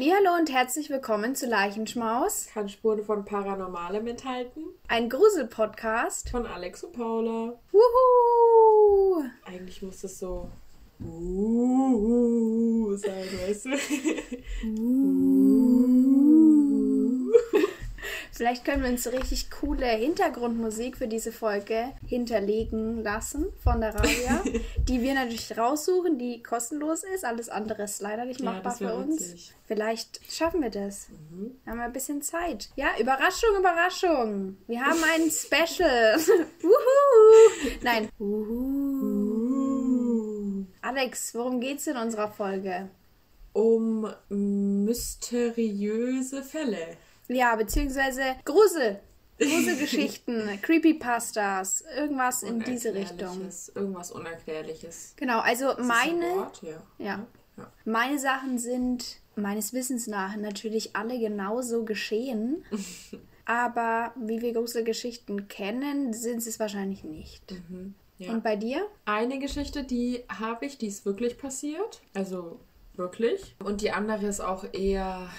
Hallo und herzlich willkommen zu Leichenschmaus. Kann Spuren von Paranormalem enthalten. Ein Grusel-Podcast. Von Alex und Paula. Wuhu! Eigentlich muss es so uh, sein, weißt du? Vielleicht können wir uns richtig coole Hintergrundmusik für diese Folge hinterlegen lassen von der Rabia, die wir natürlich raussuchen, die kostenlos ist. Alles andere ist leider nicht Ja, machbar wär für uns. witzig. Vielleicht schaffen wir das. Mhm. Wir haben ein bisschen Zeit. Ja, Überraschung, Überraschung. Wir haben ein Special. Wuhu! Nein. Uh. Alex, worum geht's in unserer Folge? Um mysteriöse Fälle. Ja, beziehungsweise Grusel. Gruselgeschichten, Creepypastas, irgendwas in diese Richtung. Irgendwas Unerklärliches. Genau, also das ein meine, Wort? Ja. ja, Ja. meine Sachen sind meines Wissens nach natürlich alle genauso geschehen. aber wie wir Gruselgeschichten kennen, sind sie es wahrscheinlich nicht. Mhm. Ja. Und bei dir? Eine Geschichte, die habe ich, die ist wirklich passiert. Also wirklich. Und die andere ist auch eher,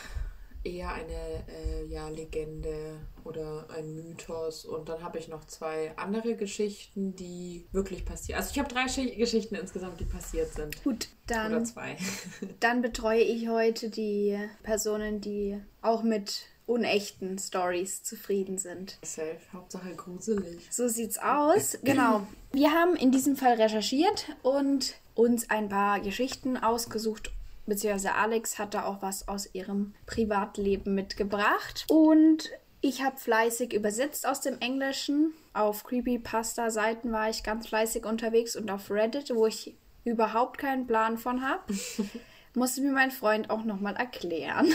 eher eine äh, ja, Legende oder ein Mythos. Und dann habe ich noch zwei andere Geschichten, die wirklich passiert. Also ich habe drei Schi- Geschichten insgesamt, die passiert sind. Gut, Oder dann, zwei. dann betreue ich heute die Personen, die auch mit unechten Stories zufrieden sind. Safe. Hauptsache gruselig. So sieht's aus. Genau. Wir haben in diesem Fall recherchiert und uns ein paar Geschichten ausgesucht. Beziehungsweise Alex hat da auch was aus ihrem Privatleben mitgebracht. Und ich habe fleißig übersetzt aus dem Englischen. Auf Creepypasta-Seiten war ich ganz fleißig unterwegs und auf Reddit, wo ich überhaupt keinen Plan von habe. Musste mir mein Freund auch nochmal erklären.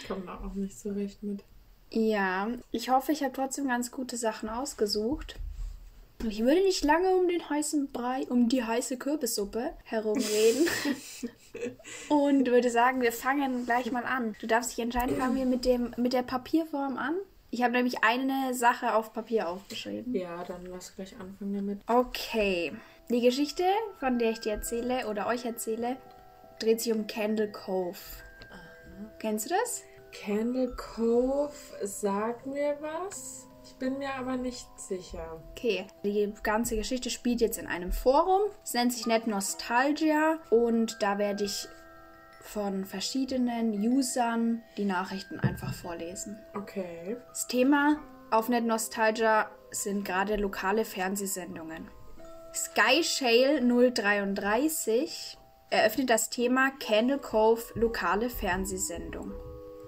Ich komme da auch nicht so recht mit. Ja, ich hoffe, ich habe trotzdem ganz gute Sachen ausgesucht. Ich würde nicht lange um den heißen Brei, um die heiße Kürbissuppe herumreden. Und würde sagen, wir fangen gleich mal an. Du darfst dich entscheiden, fangen wir mit, dem, mit der Papierform an. Ich habe nämlich eine Sache auf Papier aufgeschrieben. Ja, dann lass gleich anfangen damit. Okay. Die Geschichte, von der ich dir erzähle oder euch erzähle, dreht sich um Candle Cove. Kennst du das? Candle Cove sagt mir was. Ich bin mir aber nicht sicher. Okay, die ganze Geschichte spielt jetzt in einem Forum. Es nennt sich Net Nostalgia und da werde ich von verschiedenen Usern die Nachrichten einfach vorlesen. Okay. Das Thema auf Net Nostalgia sind gerade lokale Fernsehsendungen. Sky Shale 033 eröffnet das Thema Candle Cove lokale Fernsehsendung.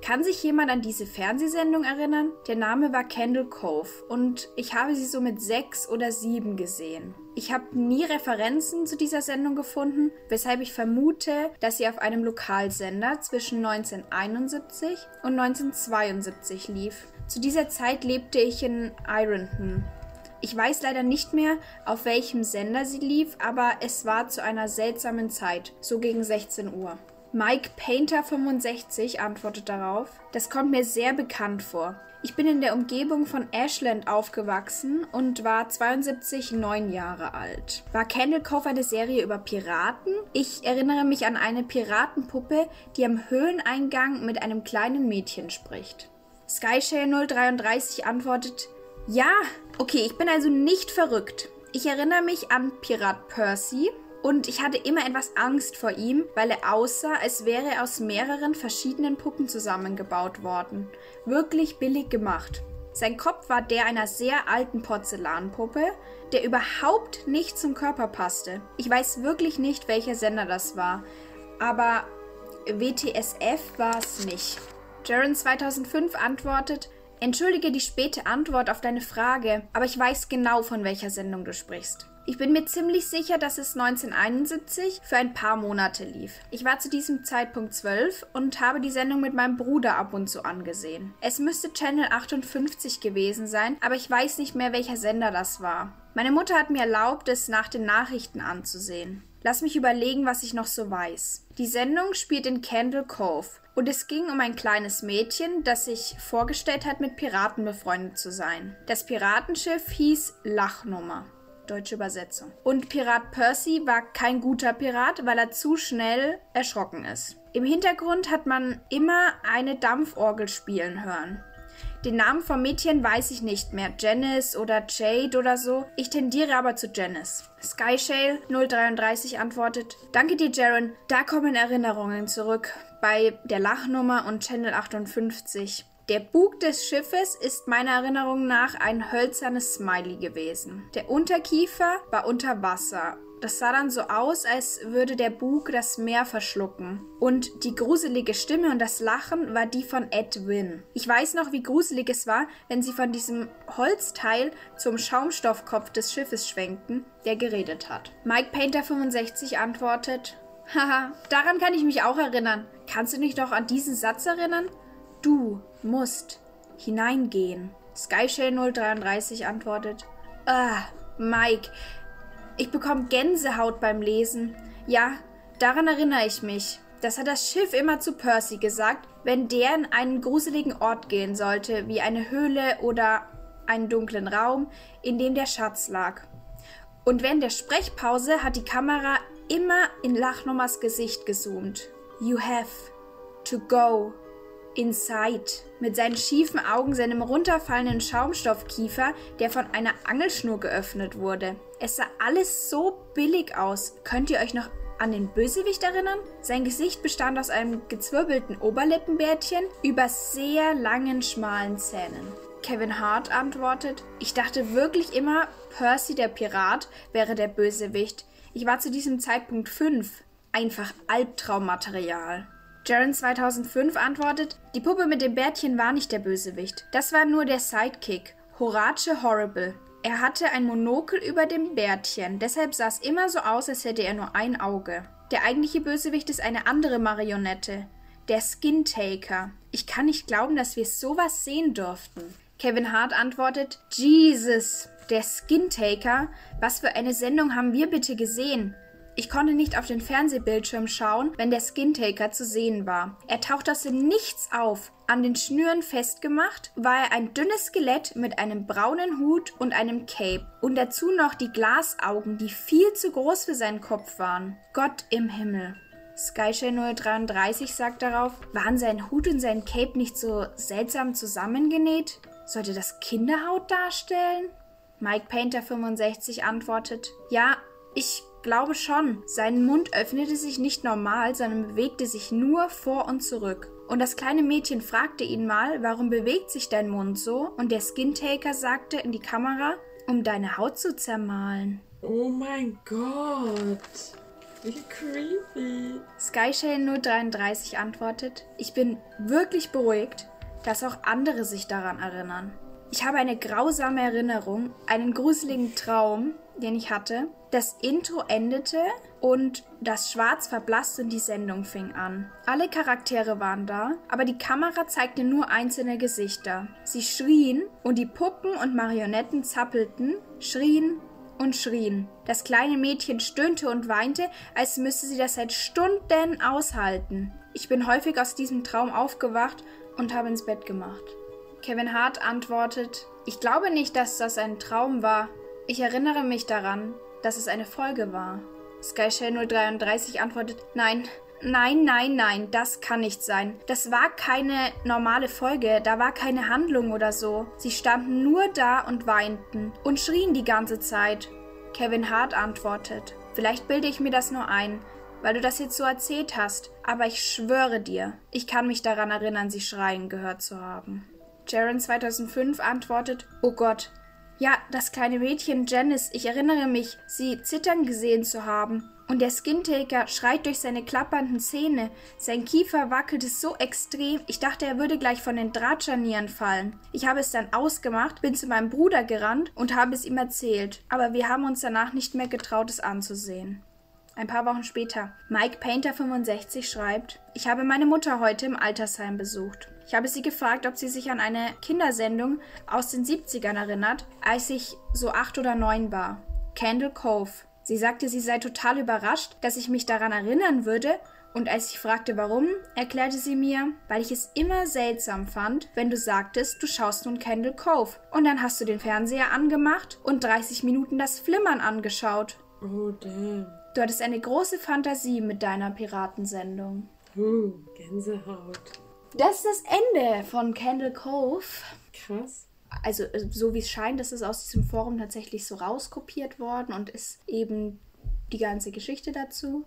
Kann sich jemand an diese Fernsehsendung erinnern? Der Name war Candle Cove und ich habe sie so mit sechs oder sieben gesehen. Ich habe nie Referenzen zu dieser Sendung gefunden, weshalb ich vermute, dass sie auf einem Lokalsender zwischen 1971 und 1972 lief. Zu dieser Zeit lebte ich in Ironton. Ich weiß leider nicht mehr, auf welchem Sender sie lief, aber es war zu einer seltsamen Zeit, so gegen 16 Uhr. Mike Painter 65 antwortet darauf, das kommt mir sehr bekannt vor. Ich bin in der Umgebung von Ashland aufgewachsen und war 72 neun Jahre alt. War Candle Cove eine Serie über Piraten? Ich erinnere mich an eine Piratenpuppe, die am Höhleneingang mit einem kleinen Mädchen spricht. Skyshare 033 antwortet, ja, okay, ich bin also nicht verrückt. Ich erinnere mich an Pirat Percy und ich hatte immer etwas Angst vor ihm, weil er aussah, als wäre er aus mehreren verschiedenen Puppen zusammengebaut worden. Wirklich billig gemacht. Sein Kopf war der einer sehr alten Porzellanpuppe, der überhaupt nicht zum Körper passte. Ich weiß wirklich nicht, welcher Sender das war, aber WTSF war es nicht. Jaren 2005 antwortet, Entschuldige die späte Antwort auf deine Frage, aber ich weiß genau, von welcher Sendung du sprichst. Ich bin mir ziemlich sicher, dass es 1971 für ein paar Monate lief. Ich war zu diesem Zeitpunkt zwölf und habe die Sendung mit meinem Bruder ab und zu angesehen. Es müsste Channel 58 gewesen sein, aber ich weiß nicht mehr, welcher Sender das war. Meine Mutter hat mir erlaubt, es nach den Nachrichten anzusehen. Lass mich überlegen, was ich noch so weiß. Die Sendung spielt in Candle Cove und es ging um ein kleines Mädchen, das sich vorgestellt hat, mit Piraten befreundet zu sein. Das Piratenschiff hieß Lachnummer. Deutsche Übersetzung. Und Pirat Percy war kein guter Pirat, weil er zu schnell erschrocken ist. Im Hintergrund hat man immer eine Dampforgel spielen hören. Den Namen vom Mädchen weiß ich nicht mehr. Janice oder Jade oder so. Ich tendiere aber zu Janice. Skyshale 033 antwortet: Danke dir, Jaren. Da kommen Erinnerungen zurück. Bei der Lachnummer und Channel 58. Der Bug des Schiffes ist meiner Erinnerung nach ein hölzernes Smiley gewesen. Der Unterkiefer war unter Wasser das sah dann so aus, als würde der Bug das Meer verschlucken. Und die gruselige Stimme und das Lachen war die von Edwin. Ich weiß noch, wie gruselig es war, wenn sie von diesem Holzteil zum Schaumstoffkopf des Schiffes schwenkten, der geredet hat. Mike Painter 65 antwortet: Haha, daran kann ich mich auch erinnern. Kannst du dich doch an diesen Satz erinnern? Du musst hineingehen. Skyshell 033 antwortet: Ah, Mike, ich bekomme Gänsehaut beim Lesen. Ja, daran erinnere ich mich. Das hat das Schiff immer zu Percy gesagt, wenn der in einen gruseligen Ort gehen sollte, wie eine Höhle oder einen dunklen Raum, in dem der Schatz lag. Und während der Sprechpause hat die Kamera immer in Lachnummers Gesicht gezoomt. You have to go inside. Mit seinen schiefen Augen, seinem runterfallenden Schaumstoffkiefer, der von einer Angelschnur geöffnet wurde. Es sah alles so billig aus. Könnt ihr euch noch an den Bösewicht erinnern? Sein Gesicht bestand aus einem gezwirbelten Oberlippenbärtchen über sehr langen, schmalen Zähnen. Kevin Hart antwortet, ich dachte wirklich immer, Percy der Pirat wäre der Bösewicht. Ich war zu diesem Zeitpunkt fünf. Einfach Albtraummaterial. Jaren 2005 antwortet, die Puppe mit dem Bärtchen war nicht der Bösewicht. Das war nur der Sidekick. Horace Horrible. Er hatte ein Monokel über dem Bärtchen, deshalb sah es immer so aus, als hätte er nur ein Auge. Der eigentliche Bösewicht ist eine andere Marionette, der Skin Taker. Ich kann nicht glauben, dass wir sowas sehen durften. Kevin Hart antwortet: Jesus, der Skin Taker? Was für eine Sendung haben wir bitte gesehen? Ich konnte nicht auf den Fernsehbildschirm schauen, wenn der Skintaker zu sehen war. Er taucht aus dem Nichts auf. An den Schnüren festgemacht war er ein dünnes Skelett mit einem braunen Hut und einem Cape und dazu noch die Glasaugen, die viel zu groß für seinen Kopf waren. Gott im Himmel. Skyshare 033 sagt darauf, waren sein Hut und sein Cape nicht so seltsam zusammengenäht? Sollte das Kinderhaut darstellen? Mike Painter 65 antwortet, ja, ich glaube schon. Sein Mund öffnete sich nicht normal, sondern bewegte sich nur vor und zurück. Und das kleine Mädchen fragte ihn mal, warum bewegt sich dein Mund so? Und der Skintaker sagte in die Kamera, um deine Haut zu zermahlen. Oh mein Gott. Wie creepy. Skyshale 033 antwortet, ich bin wirklich beruhigt, dass auch andere sich daran erinnern. Ich habe eine grausame Erinnerung, einen gruseligen Traum, den ich hatte. Das Intro endete und das Schwarz verblasste und die Sendung fing an. Alle Charaktere waren da, aber die Kamera zeigte nur einzelne Gesichter. Sie schrien und die Puppen und Marionetten zappelten, schrien und schrien. Das kleine Mädchen stöhnte und weinte, als müsse sie das seit Stunden aushalten. Ich bin häufig aus diesem Traum aufgewacht und habe ins Bett gemacht. Kevin Hart antwortet, ich glaube nicht, dass das ein Traum war. Ich erinnere mich daran, dass es eine Folge war. Skyshell 033 antwortet, nein, nein, nein, nein, das kann nicht sein. Das war keine normale Folge, da war keine Handlung oder so. Sie standen nur da und weinten und schrien die ganze Zeit. Kevin Hart antwortet, vielleicht bilde ich mir das nur ein, weil du das jetzt so erzählt hast, aber ich schwöre dir, ich kann mich daran erinnern, sie schreien gehört zu haben. Jaren 2005 antwortet, oh Gott, ja, das kleine Mädchen Janice, ich erinnere mich, sie zittern gesehen zu haben. Und der Skintaker schreit durch seine klappernden Zähne. Sein Kiefer wackelte so extrem, ich dachte, er würde gleich von den Drahtscharnieren fallen. Ich habe es dann ausgemacht, bin zu meinem Bruder gerannt und habe es ihm erzählt. Aber wir haben uns danach nicht mehr getraut, es anzusehen. Ein paar Wochen später. Mike Painter 65 schreibt, ich habe meine Mutter heute im Altersheim besucht. Ich habe sie gefragt, ob sie sich an eine Kindersendung aus den 70ern erinnert, als ich so acht oder neun war. Candle Cove. Sie sagte, sie sei total überrascht, dass ich mich daran erinnern würde Und als ich fragte, warum, erklärte sie mir, weil ich es immer seltsam fand, wenn du sagtest, du schaust nun Candle Cove. Und dann hast du den Fernseher angemacht und 30 Minuten das Flimmern angeschaut. Oh, damn. Du hattest eine große Fantasie mit deiner Piratensendung. Uh, Gänsehaut. Das ist das Ende von Candle Cove. Krass. Also, äh, so wie es scheint, ist es aus diesem Forum tatsächlich so rauskopiert worden und ist eben die ganze Geschichte dazu.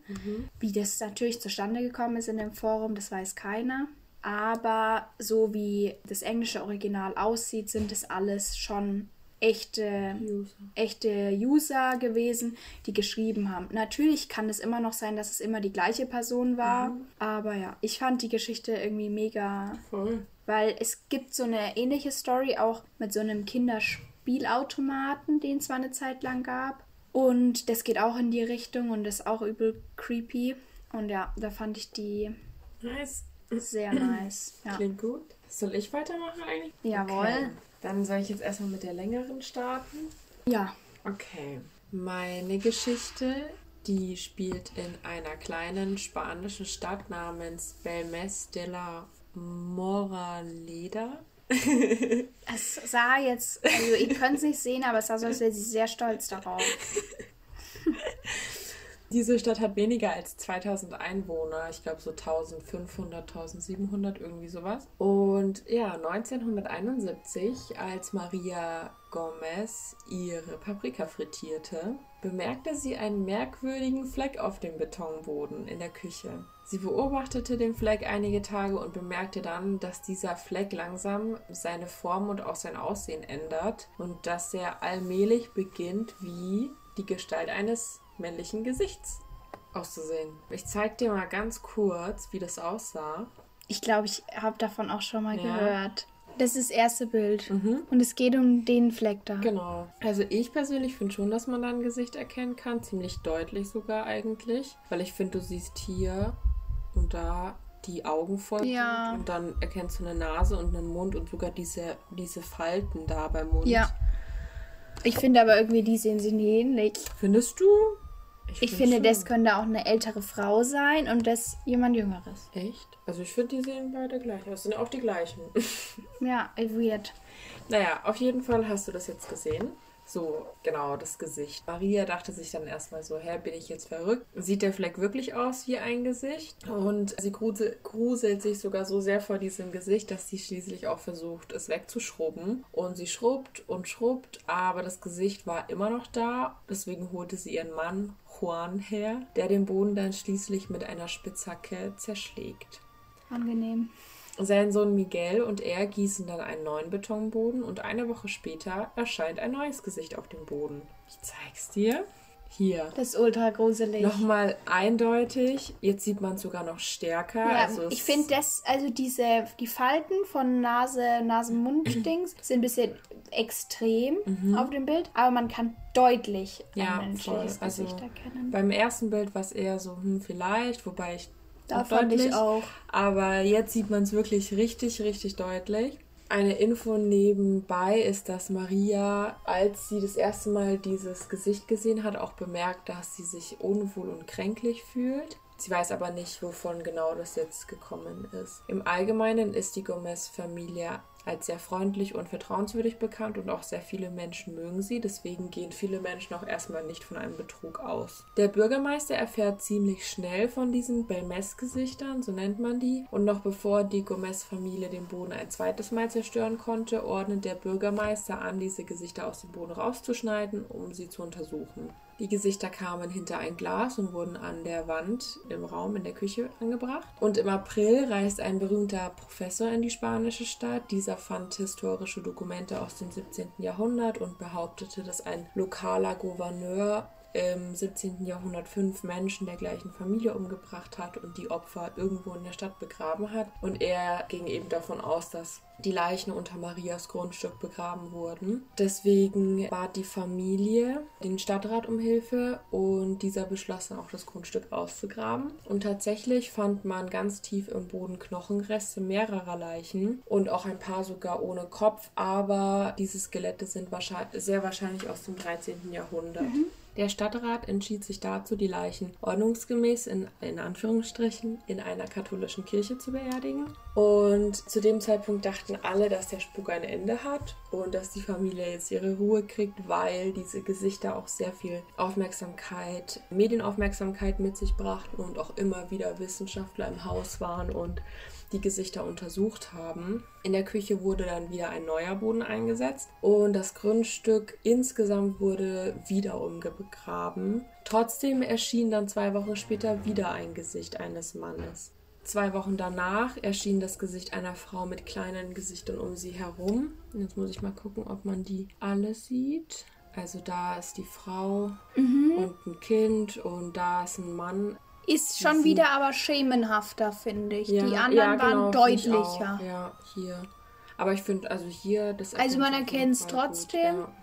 Wie das natürlich zustande gekommen ist in dem Forum, das weiß keiner. Aber so wie das englische Original aussieht, sind es alles schon echte User. echte User gewesen, die geschrieben haben. Natürlich kann es immer noch sein, dass es immer die gleiche Person war, aber ja, ich fand die Geschichte irgendwie mega, Voll. weil es gibt so eine ähnliche Story auch mit so einem Kinderspielautomaten, den es zwar eine Zeit lang gab und das geht auch in die Richtung und ist auch übel creepy und ja, da fand ich die Nice. sehr nice. Ja. Klingt gut. Soll ich weitermachen eigentlich? Jawohl. Okay. Dann soll ich jetzt erstmal mit der längeren starten. Ja. Okay. Meine Geschichte, die spielt in einer kleinen spanischen Stadt namens Belmes de la Moraleda. Es sah jetzt, also ihr könnt es nicht sehen, aber es sah so, als wäre sie sehr stolz darauf. Diese Stadt hat weniger als 2000 Einwohner, ich glaube so 1500, 1700, irgendwie sowas. Und ja, 1971, als Maria Gomez ihre Paprika frittierte, bemerkte sie einen merkwürdigen Fleck auf dem Betonboden in der Küche. Sie beobachtete den Fleck einige Tage und bemerkte dann, dass dieser Fleck langsam seine Form und auch sein Aussehen ändert und dass er allmählich beginnt, wie die Gestalt eines männlichen Gesichts auszusehen. Ich zeig dir mal ganz kurz, wie das aussah. Ich glaube, ich habe davon auch schon mal Ja. gehört. Das ist das erste Bild. Und es geht um den Fleck da. Genau. Also ich persönlich finde schon, dass man da ein Gesicht erkennen kann. Ziemlich deutlich sogar eigentlich. Weil ich finde, du siehst hier und da die Augen voll Ja. Und dann erkennst du eine Nase und einen Mund und sogar diese, diese Falten da beim Mund. Ja. Ich finde aber irgendwie, die sehen nie ähnlich. Findest du? Ich find finde, schon. das könnte auch eine ältere Frau sein und das jemand Jüngeres. Echt? Also ich finde, die sehen beide gleich aus. Sind auch die gleichen. Ja, weird. Naja, auf jeden Fall hast du das jetzt gesehen. So, genau, das Gesicht. Maria dachte sich dann erstmal so, hä, bin ich jetzt verrückt? Sieht der Fleck wirklich aus wie ein Gesicht? Und sie grusel, gruselt sich sogar so sehr vor diesem Gesicht, dass sie schließlich auch versucht, es wegzuschrubben. Und sie schrubbt und schrubbt, aber das Gesicht war immer noch da. Deswegen holte sie ihren Mann Juan her, der den Boden dann schließlich mit einer Spitzhacke zerschlägt. Angenehm. Sein Sohn Miguel und er gießen dann einen neuen Betonboden und eine Woche später erscheint ein neues Gesicht auf dem Boden. Ich zeig's dir. Hier. Das ist ultra gruselig. Nochmal eindeutig. Jetzt sieht man es sogar noch stärker. Ja, also ich finde das, also diese, die Falten von Nase, Nasen-Mund-Dings sind ein bisschen extrem auf dem Bild, aber man kann deutlich Mhm. Ja, ein menschliches voll. Also, Gesicht erkennen. beim ersten Bild war es eher so, hm, vielleicht, wobei ich. Da fand ich auch. Aber jetzt sieht man es wirklich richtig, richtig deutlich. Eine Info nebenbei ist, dass Maria, als sie das erste Mal dieses Gesicht gesehen hat, auch bemerkt, dass sie sich unwohl und kränklich fühlt. Sie weiß aber nicht, wovon genau das jetzt gekommen ist. Im Allgemeinen ist die Gomez-Familie als sehr freundlich und vertrauenswürdig bekannt und auch sehr viele Menschen mögen sie. Deswegen gehen viele Menschen auch erstmal nicht von einem Betrug aus. Der Bürgermeister erfährt ziemlich schnell von diesen Belmes-Gesichtern, so nennt man die. Und noch bevor die Gomez-Familie den Boden ein zweites Mal zerstören konnte, ordnet der Bürgermeister an, diese Gesichter aus dem Boden rauszuschneiden, um sie zu untersuchen. Die Gesichter kamen hinter ein Glas und wurden an der Wand im Raum in der Küche angebracht. Und im April reist ein berühmter Professor in die spanische Stadt. Dieser fand historische Dokumente aus dem 17. Jahrhundert und behauptete, dass ein lokaler Gouverneur im 17. Jahrhundert fünf Menschen der gleichen Familie umgebracht hat und die Opfer irgendwo in der Stadt begraben hat. Und er ging eben davon aus, dass die Leichen unter Marias Grundstück begraben wurden. Deswegen bat die Familie den Stadtrat um Hilfe und dieser beschloss dann auch das Grundstück auszugraben. Und tatsächlich fand man ganz tief im Boden Knochenreste mehrerer Leichen und auch ein paar sogar ohne Kopf, aber diese Skelette sind wahrscheinlich, sehr wahrscheinlich aus dem 13. Jahrhundert. Der Stadtrat entschied sich dazu, die Leichen ordnungsgemäß in, in Anführungsstrichen in einer katholischen Kirche zu beerdigen. Und zu dem Zeitpunkt dachten alle, dass der Spuk ein Ende hat und dass die Familie jetzt ihre Ruhe kriegt, weil diese Gesichter auch sehr viel Aufmerksamkeit, Medienaufmerksamkeit mit sich brachten und auch immer wieder Wissenschaftler im Haus waren und die Gesichter untersucht haben. In der Küche wurde dann wieder ein neuer Boden eingesetzt und das Grundstück insgesamt wurde wieder umgegraben. Trotzdem erschien dann zwei Wochen später wieder ein Gesicht eines Mannes. Zwei Wochen danach erschien das Gesicht einer Frau mit kleinen Gesichtern um sie herum. Jetzt muss ich mal gucken, ob man die alle sieht. Also da ist die Frau mhm. und ein Kind und da ist ein Mann. Ist schon wieder aber schemenhafter, finde ich. Ja, die anderen ja, genau, waren deutlicher. Ja, hier. Aber ich finde, also hier, das Also man erkennt es trotzdem. Gut, ja.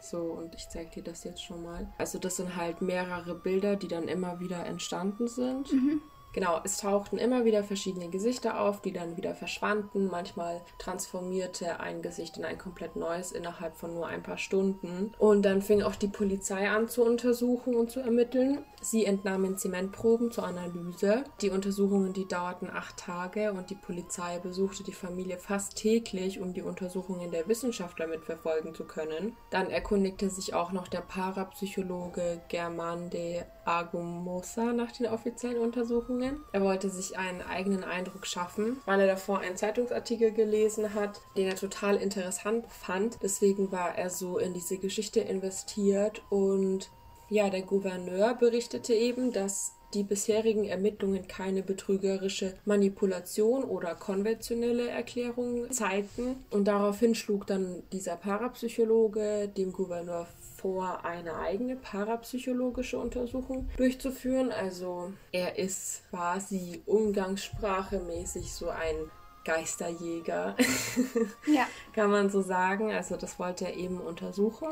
So, und ich zeige dir das jetzt schon mal. Also das sind halt mehrere Bilder, die dann immer wieder entstanden sind. Mhm. Genau, es tauchten immer wieder verschiedene Gesichter auf, die dann wieder verschwanden. Manchmal transformierte ein Gesicht in ein komplett neues innerhalb von nur ein paar Stunden. Und dann fing auch die Polizei an zu untersuchen und zu ermitteln. Sie entnahmen Zementproben zur Analyse. Die Untersuchungen, die dauerten acht Tage und die Polizei besuchte die Familie fast täglich, um die Untersuchungen der Wissenschaftler mitverfolgen zu können. Dann erkundigte sich auch noch der Parapsychologe German de Agumosa nach den offiziellen Untersuchungen. Er wollte sich einen eigenen Eindruck schaffen, weil er davor einen Zeitungsartikel gelesen hat, den er total interessant fand. Deswegen war er so in diese Geschichte investiert und ja, der Gouverneur berichtete eben, dass die bisherigen Ermittlungen keine betrügerische Manipulation oder konventionelle Erklärung zeigten. Und daraufhin schlug dann dieser Parapsychologe dem Gouverneur vor, eine eigene parapsychologische Untersuchung durchzuführen. Also er ist quasi umgangssprachemäßig so ein Geisterjäger, ja. kann man so sagen. Also das wollte er eben untersuchen.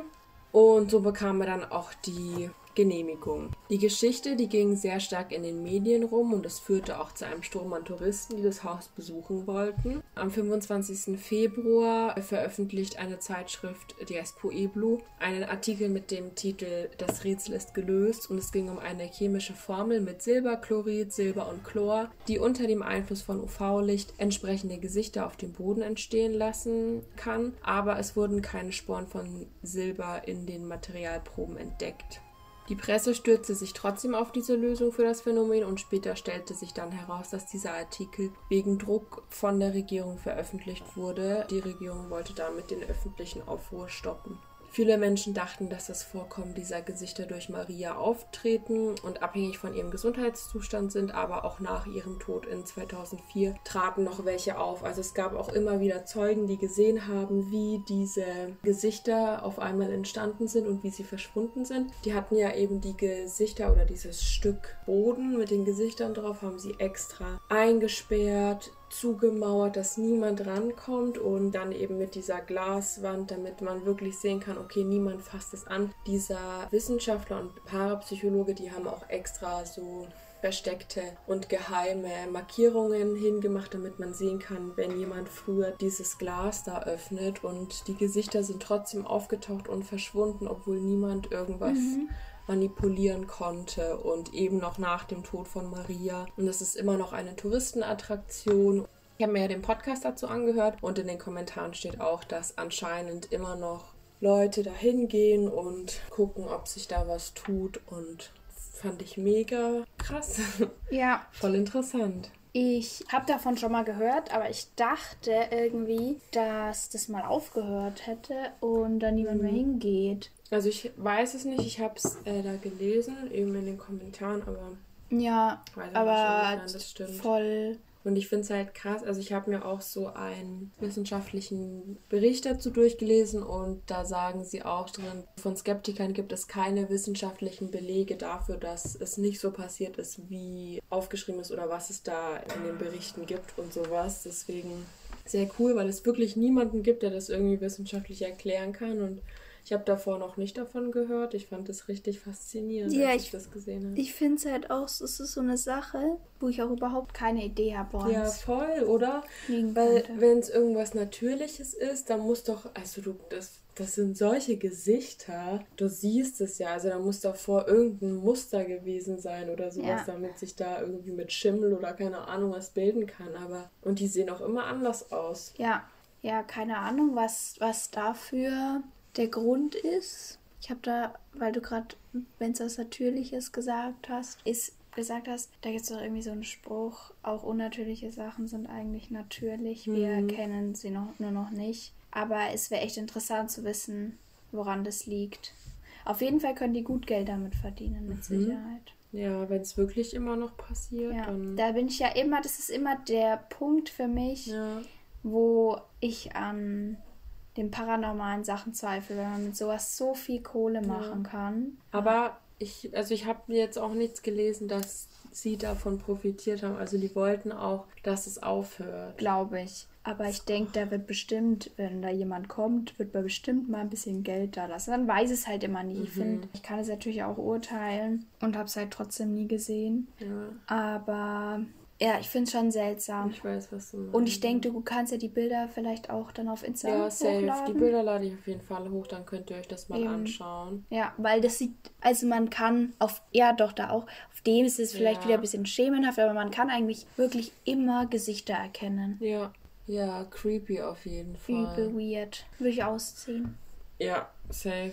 Und so bekam er dann auch die Genehmigung. Die Geschichte, die ging sehr stark in den Medien rum und es führte auch zu einem Sturm an Touristen, die das Haus besuchen wollten. Am 25. Februar veröffentlicht eine Zeitschrift, die heißt Pueblo, einen Artikel mit dem Titel Das Rätsel ist gelöst und es ging um eine chemische Formel mit Silberchlorid, Silber und Chlor, die unter dem Einfluss von UV-Licht entsprechende Gesichter auf dem Boden entstehen lassen kann, aber es wurden keine Sporen von Silber in den Materialproben entdeckt. Die Presse stürzte sich trotzdem auf diese Lösung für das Phänomen und später stellte sich dann heraus, dass dieser Artikel wegen Druck von der Regierung veröffentlicht wurde. Die Regierung wollte damit den öffentlichen Aufruhr stoppen. Viele Menschen dachten, dass das Vorkommen dieser Gesichter durch Maria auftreten und abhängig von ihrem Gesundheitszustand sind, aber auch nach ihrem Tod in 2004 traten noch welche auf. Also es gab auch immer wieder Zeugen, die gesehen haben, wie diese Gesichter auf einmal entstanden sind und wie sie verschwunden sind. Die hatten ja eben die Gesichter oder dieses Stück Boden mit den Gesichtern drauf, haben sie extra eingesperrt, zugemauert, dass niemand rankommt und dann eben mit dieser Glaswand, damit man wirklich sehen kann, okay, niemand fasst es an. Dieser Wissenschaftler und Parapsychologe, die haben auch extra so versteckte und geheime Markierungen hingemacht, damit man sehen kann, wenn jemand früher dieses Glas da öffnet und die Gesichter sind trotzdem aufgetaucht und verschwunden, obwohl niemand irgendwas mhm manipulieren konnte und eben noch nach dem Tod von Maria. Und es ist immer noch eine Touristenattraktion. Ich habe mir ja den Podcast dazu angehört und in den Kommentaren steht auch, dass anscheinend immer noch Leute dahin gehen und gucken, ob sich da was tut und fand ich mega krass. Ja. Voll interessant. Ich habe davon schon mal gehört, aber ich dachte irgendwie, dass das mal aufgehört hätte und da niemand mehr mhm. hingeht. Also ich weiß es nicht, ich habe es äh, da gelesen, eben in den Kommentaren, aber ja, aber voll. Und ich finde es halt krass, also ich habe mir auch so einen wissenschaftlichen Bericht dazu durchgelesen und da sagen sie auch drin, von Skeptikern gibt es keine wissenschaftlichen Belege dafür, dass es nicht so passiert ist, wie aufgeschrieben ist oder was es da in den Berichten gibt und sowas. Deswegen sehr cool, weil es wirklich niemanden gibt, der das irgendwie wissenschaftlich erklären kann und Ich habe davor noch nicht davon gehört. Ich fand es richtig faszinierend, ja, als ich, ich das gesehen habe. Ich finde es halt auch, es ist so eine Sache, wo ich auch überhaupt keine Idee habe. Ja, voll, oder? Weil wenn es irgendwas Natürliches ist, dann muss doch, also du, das das sind solche Gesichter. Du siehst es ja. Also da muss davor irgendein Muster gewesen sein oder sowas, ja. damit sich da irgendwie mit Schimmel oder keine Ahnung was bilden kann. Aber und die sehen auch immer anders aus. Ja, ja, keine Ahnung, was, was dafür der Grund ist. Ich habe da, weil du gerade, wenn es was Natürliches gesagt hast, ist gesagt hast, da gibt es doch irgendwie so einen Spruch, auch unnatürliche Sachen sind eigentlich natürlich, wir mhm. kennen sie noch, nur noch nicht. Aber es wäre echt interessant zu wissen, woran das liegt. Auf jeden Fall können die gut Geld damit verdienen, mit mhm. Sicherheit. Ja, wenn es wirklich immer noch passiert. Ja, dann... da bin ich ja immer, das ist immer der Punkt für mich, ja. wo ich an den paranormalen Sachen zweifle, wenn man mit sowas so viel Kohle machen ja. kann. Aber ich, also ich habe jetzt auch nichts gelesen, dass sie davon profitiert haben. Also die wollten auch, dass es aufhört. Glaube ich. Aber ich denke, da wird bestimmt, wenn da jemand kommt, wird man bestimmt mal ein bisschen Geld da lassen. Dann weiß es halt immer nie. Mhm. Ich finde, ich kann es natürlich auch urteilen und habe es halt trotzdem nie gesehen. Ja. Aber ja, ich finde es schon seltsam. Ich weiß, was du meinst. Und ich denke, du kannst ja die Bilder vielleicht auch dann auf Instagram Ja, safe. Hochladen. Die Bilder lade ich auf jeden Fall hoch, dann könnt ihr euch das mal Eben. anschauen. Ja, weil das sieht, also man kann auf, ja doch, da auch, auf dem ist es vielleicht ja. wieder ein bisschen schemenhaft, aber man kann eigentlich wirklich immer Gesichter erkennen. Ja, ja, creepy auf jeden Fall. Übel weird. Würde ich ausziehen. Ja, safe.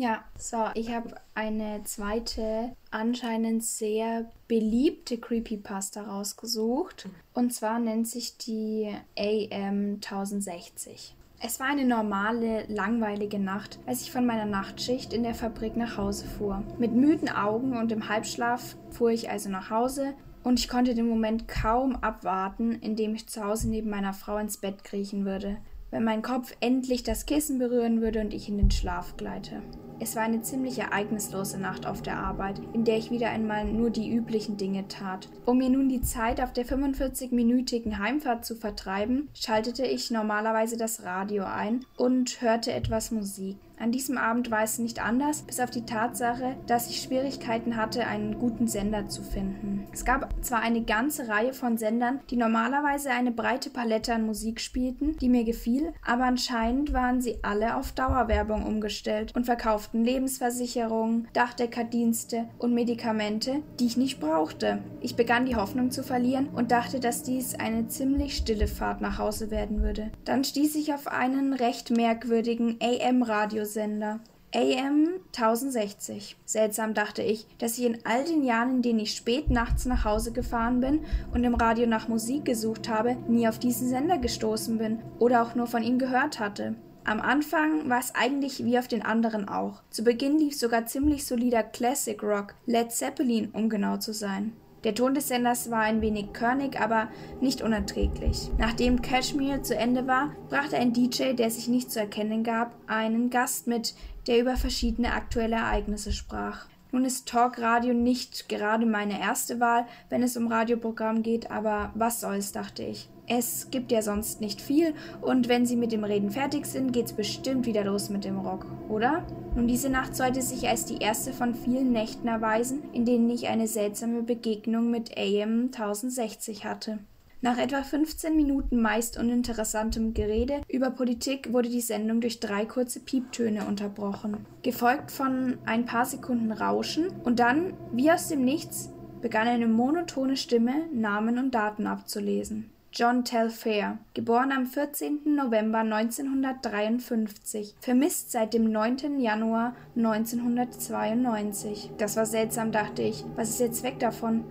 Ja, so, ich habe eine zweite, anscheinend sehr beliebte Creepypasta rausgesucht. Und zwar nennt sich die AM 1060. Es war eine normale, langweilige Nacht, als ich von meiner Nachtschicht in der Fabrik nach Hause fuhr. Mit müden Augen und im Halbschlaf fuhr ich also nach Hause und ich konnte den Moment kaum abwarten, in dem ich zu Hause neben meiner Frau ins Bett kriechen würde, wenn mein Kopf endlich das Kissen berühren würde und ich in den Schlaf gleite. Es war eine ziemlich ereignislose Nacht auf der Arbeit, in der ich wieder einmal nur die üblichen Dinge tat. Um mir nun die Zeit auf der 45-minütigen Heimfahrt zu vertreiben, schaltete ich normalerweise das Radio ein und hörte etwas Musik. An diesem Abend war es nicht anders, bis auf die Tatsache, dass ich Schwierigkeiten hatte, einen guten Sender zu finden. Es gab zwar eine ganze Reihe von Sendern, die normalerweise eine breite Palette an Musik spielten, die mir gefiel, aber anscheinend waren sie alle auf Dauerwerbung umgestellt und verkauften Lebensversicherungen, Dachdeckerdienste und Medikamente, die ich nicht brauchte. Ich begann die Hoffnung zu verlieren und dachte, dass dies eine ziemlich stille Fahrt nach Hause werden würde. Dann stieß ich auf einen recht merkwürdigen AM-Radio Radiosender. AM 1060. Seltsam dachte ich, dass ich in all den Jahren, in denen ich spät nachts nach Hause gefahren bin und im Radio nach Musik gesucht habe, nie auf diesen Sender gestoßen bin oder auch nur von ihm gehört hatte. Am Anfang war es eigentlich wie auf den anderen auch. Zu Beginn lief sogar ziemlich solider Classic Rock, Led Zeppelin, um genau zu sein. Der Ton des Senders war ein wenig körnig, aber nicht unerträglich. Nachdem Cashmere zu Ende war, brachte ein DJ, der sich nicht zu erkennen gab, einen Gast mit, der über verschiedene aktuelle Ereignisse sprach. Nun ist Talkradio nicht gerade meine erste Wahl, wenn es um Radioprogramm geht, aber was soll's, dachte ich. Es gibt ja sonst nicht viel und wenn sie mit dem Reden fertig sind, geht's bestimmt wieder los mit dem Rock, oder? Nun, diese Nacht sollte sich als die erste von vielen Nächten erweisen, in denen ich eine seltsame Begegnung mit AM 1060 hatte. Nach etwa 15 Minuten meist uninteressantem Gerede über Politik wurde die Sendung durch drei kurze Pieptöne unterbrochen, gefolgt von ein paar Sekunden Rauschen und dann, wie aus dem Nichts, begann eine monotone Stimme Namen und Daten abzulesen. John Telfair, geboren am 14. November 1953, vermisst seit dem 9. Januar 1992. Das war seltsam, dachte ich. Was ist der Zweck davon?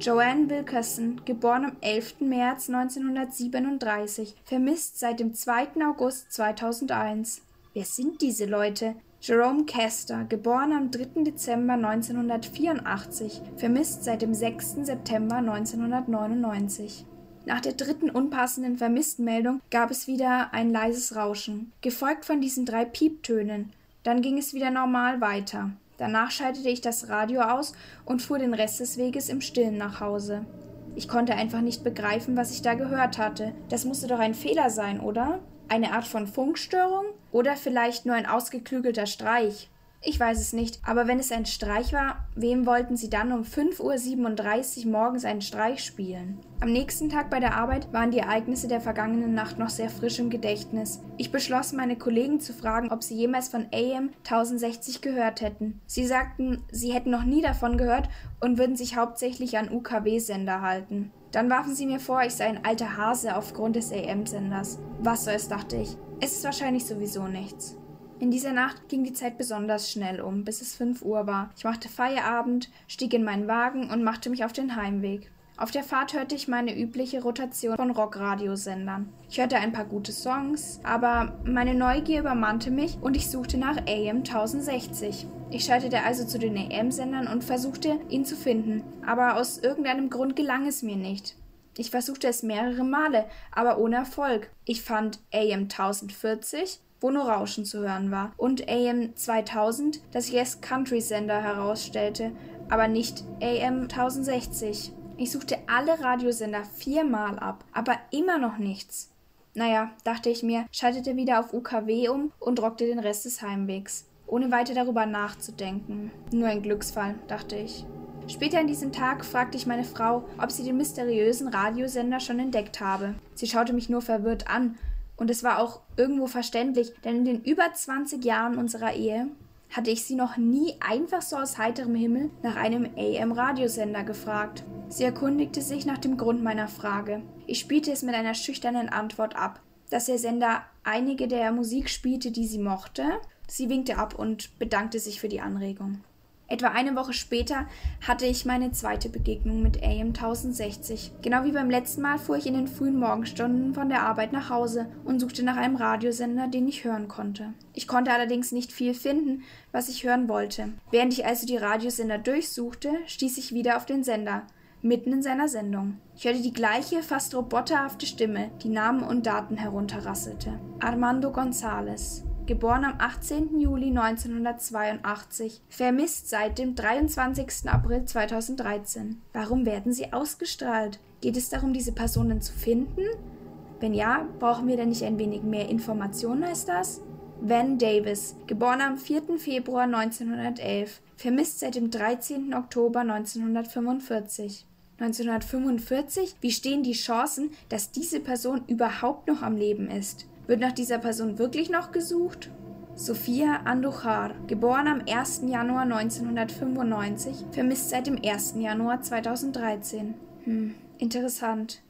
Joanne Wilkerson, geboren am 11. März 1937, vermisst seit dem 2. August 2001. Wer sind diese Leute? Jerome Kester, geboren am 3. Dezember 1984, vermisst seit dem 6. September 1999. Nach der dritten unpassenden Vermisstenmeldung gab es wieder ein leises Rauschen, gefolgt von diesen drei Pieptönen. Dann ging es wieder normal weiter. Danach schaltete ich das Radio aus und fuhr den Rest des Weges im Stillen nach Hause. Ich konnte einfach nicht begreifen, was ich da gehört hatte. Das musste doch ein Fehler sein, oder? Eine Art von Funkstörung? Oder vielleicht nur ein ausgeklügelter Streich. Ich weiß es nicht, aber wenn es ein Streich war, wem wollten sie dann um 5.37 Uhr morgens einen Streich spielen? Am nächsten Tag bei der Arbeit waren die Ereignisse der vergangenen Nacht noch sehr frisch im Gedächtnis. Ich beschloss, meine Kollegen zu fragen, ob sie jemals von AM 1060 gehört hätten. Sie sagten, sie hätten noch nie davon gehört und würden sich hauptsächlich an UKW-Sender halten. Dann warfen sie mir vor, ich sei ein alter Hase aufgrund des AM-Senders. Was soll's, dachte ich. Es ist wahrscheinlich sowieso nichts. In dieser Nacht ging die Zeit besonders schnell um, bis es 5 Uhr war. Ich machte Feierabend, stieg in meinen Wagen und machte mich auf den Heimweg. Auf der Fahrt hörte ich meine übliche Rotation von Rockradiosendern. Ich hörte ein paar gute Songs, aber meine Neugier übermannte mich und ich suchte nach AM 1060. Ich schaltete also zu den AM-Sendern und versuchte, ihn zu finden, aber aus irgendeinem Grund gelang es mir nicht. Ich versuchte es mehrere Male, aber ohne Erfolg. Ich fand AM 1040, wo nur Rauschen zu hören war, und AM 2000, das Yes Country Sender herausstellte, aber nicht AM 1060. Ich suchte alle Radiosender viermal ab, aber immer noch nichts. Naja, dachte ich mir, schaltete wieder auf UKW um und rockte den Rest des Heimwegs, ohne weiter darüber nachzudenken. Nur ein Glücksfall, dachte ich. Später an diesem Tag fragte ich meine Frau, ob sie den mysteriösen Radiosender schon entdeckt habe. Sie schaute mich nur verwirrt an, und es war auch irgendwo verständlich, denn in den über 20 Jahren unserer Ehe hatte ich sie noch nie einfach so aus heiterem Himmel nach einem AM-Radiosender gefragt. Sie erkundigte sich nach dem Grund meiner Frage. Ich spielte es mit einer schüchternen Antwort ab, dass der Sender einige der Musik spielte, die sie mochte. Sie winkte ab und bedankte sich für die Anregung. Etwa eine Woche später hatte ich meine zweite Begegnung mit AM 1060. Genau wie beim letzten Mal fuhr ich in den frühen Morgenstunden von der Arbeit nach Hause und suchte nach einem Radiosender, den ich hören konnte. Ich konnte allerdings nicht viel finden, was ich hören wollte. Während ich also die Radiosender durchsuchte, stieß ich wieder auf den Sender, mitten in seiner Sendung. Ich hörte die gleiche, fast roboterhafte Stimme, die Namen und Daten herunterrasselte. Armando González geboren am 18. Juli 1982, vermisst seit dem 23. April 2013. Warum werden sie ausgestrahlt? Geht es darum, diese Personen zu finden? Wenn ja, brauchen wir denn nicht ein wenig mehr Informationen als das? Van Davis, geboren am 4. Februar 1911, vermisst seit dem 13. Oktober 1945. 1945? Wie stehen die Chancen, dass diese Person überhaupt noch am Leben ist? Wird nach dieser Person wirklich noch gesucht? Sophia Andujar, geboren am 1. Januar 1995, vermisst seit dem 1. Januar 2013. Hm, interessant.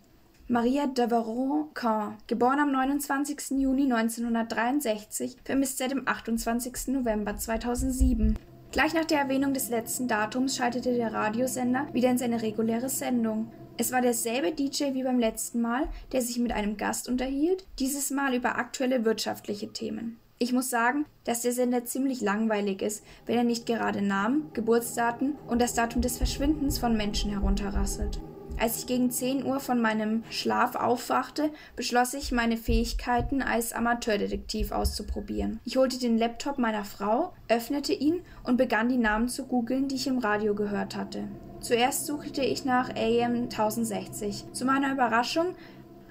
Maria Devereaux-Caen, geboren am 29. Juni 1963, vermisst seit dem 28. November 2007. Gleich nach der Erwähnung des letzten Datums schaltete der Radiosender wieder in seine reguläre Sendung. Es war derselbe DJ wie beim letzten Mal, der sich mit einem Gast unterhielt, dieses Mal über aktuelle wirtschaftliche Themen. Ich muss sagen, dass der Sender ziemlich langweilig ist, wenn er nicht gerade Namen, Geburtsdaten und das Datum des Verschwindens von Menschen herunterrasselt. Als ich gegen 10 Uhr von meinem Schlaf aufwachte, beschloss ich, meine Fähigkeiten als Amateurdetektiv auszuprobieren. Ich holte den Laptop meiner Frau, öffnete ihn und begann die Namen zu googeln, die ich im Radio gehört hatte. Zuerst suchte ich nach AM 1060. Zu meiner Überraschung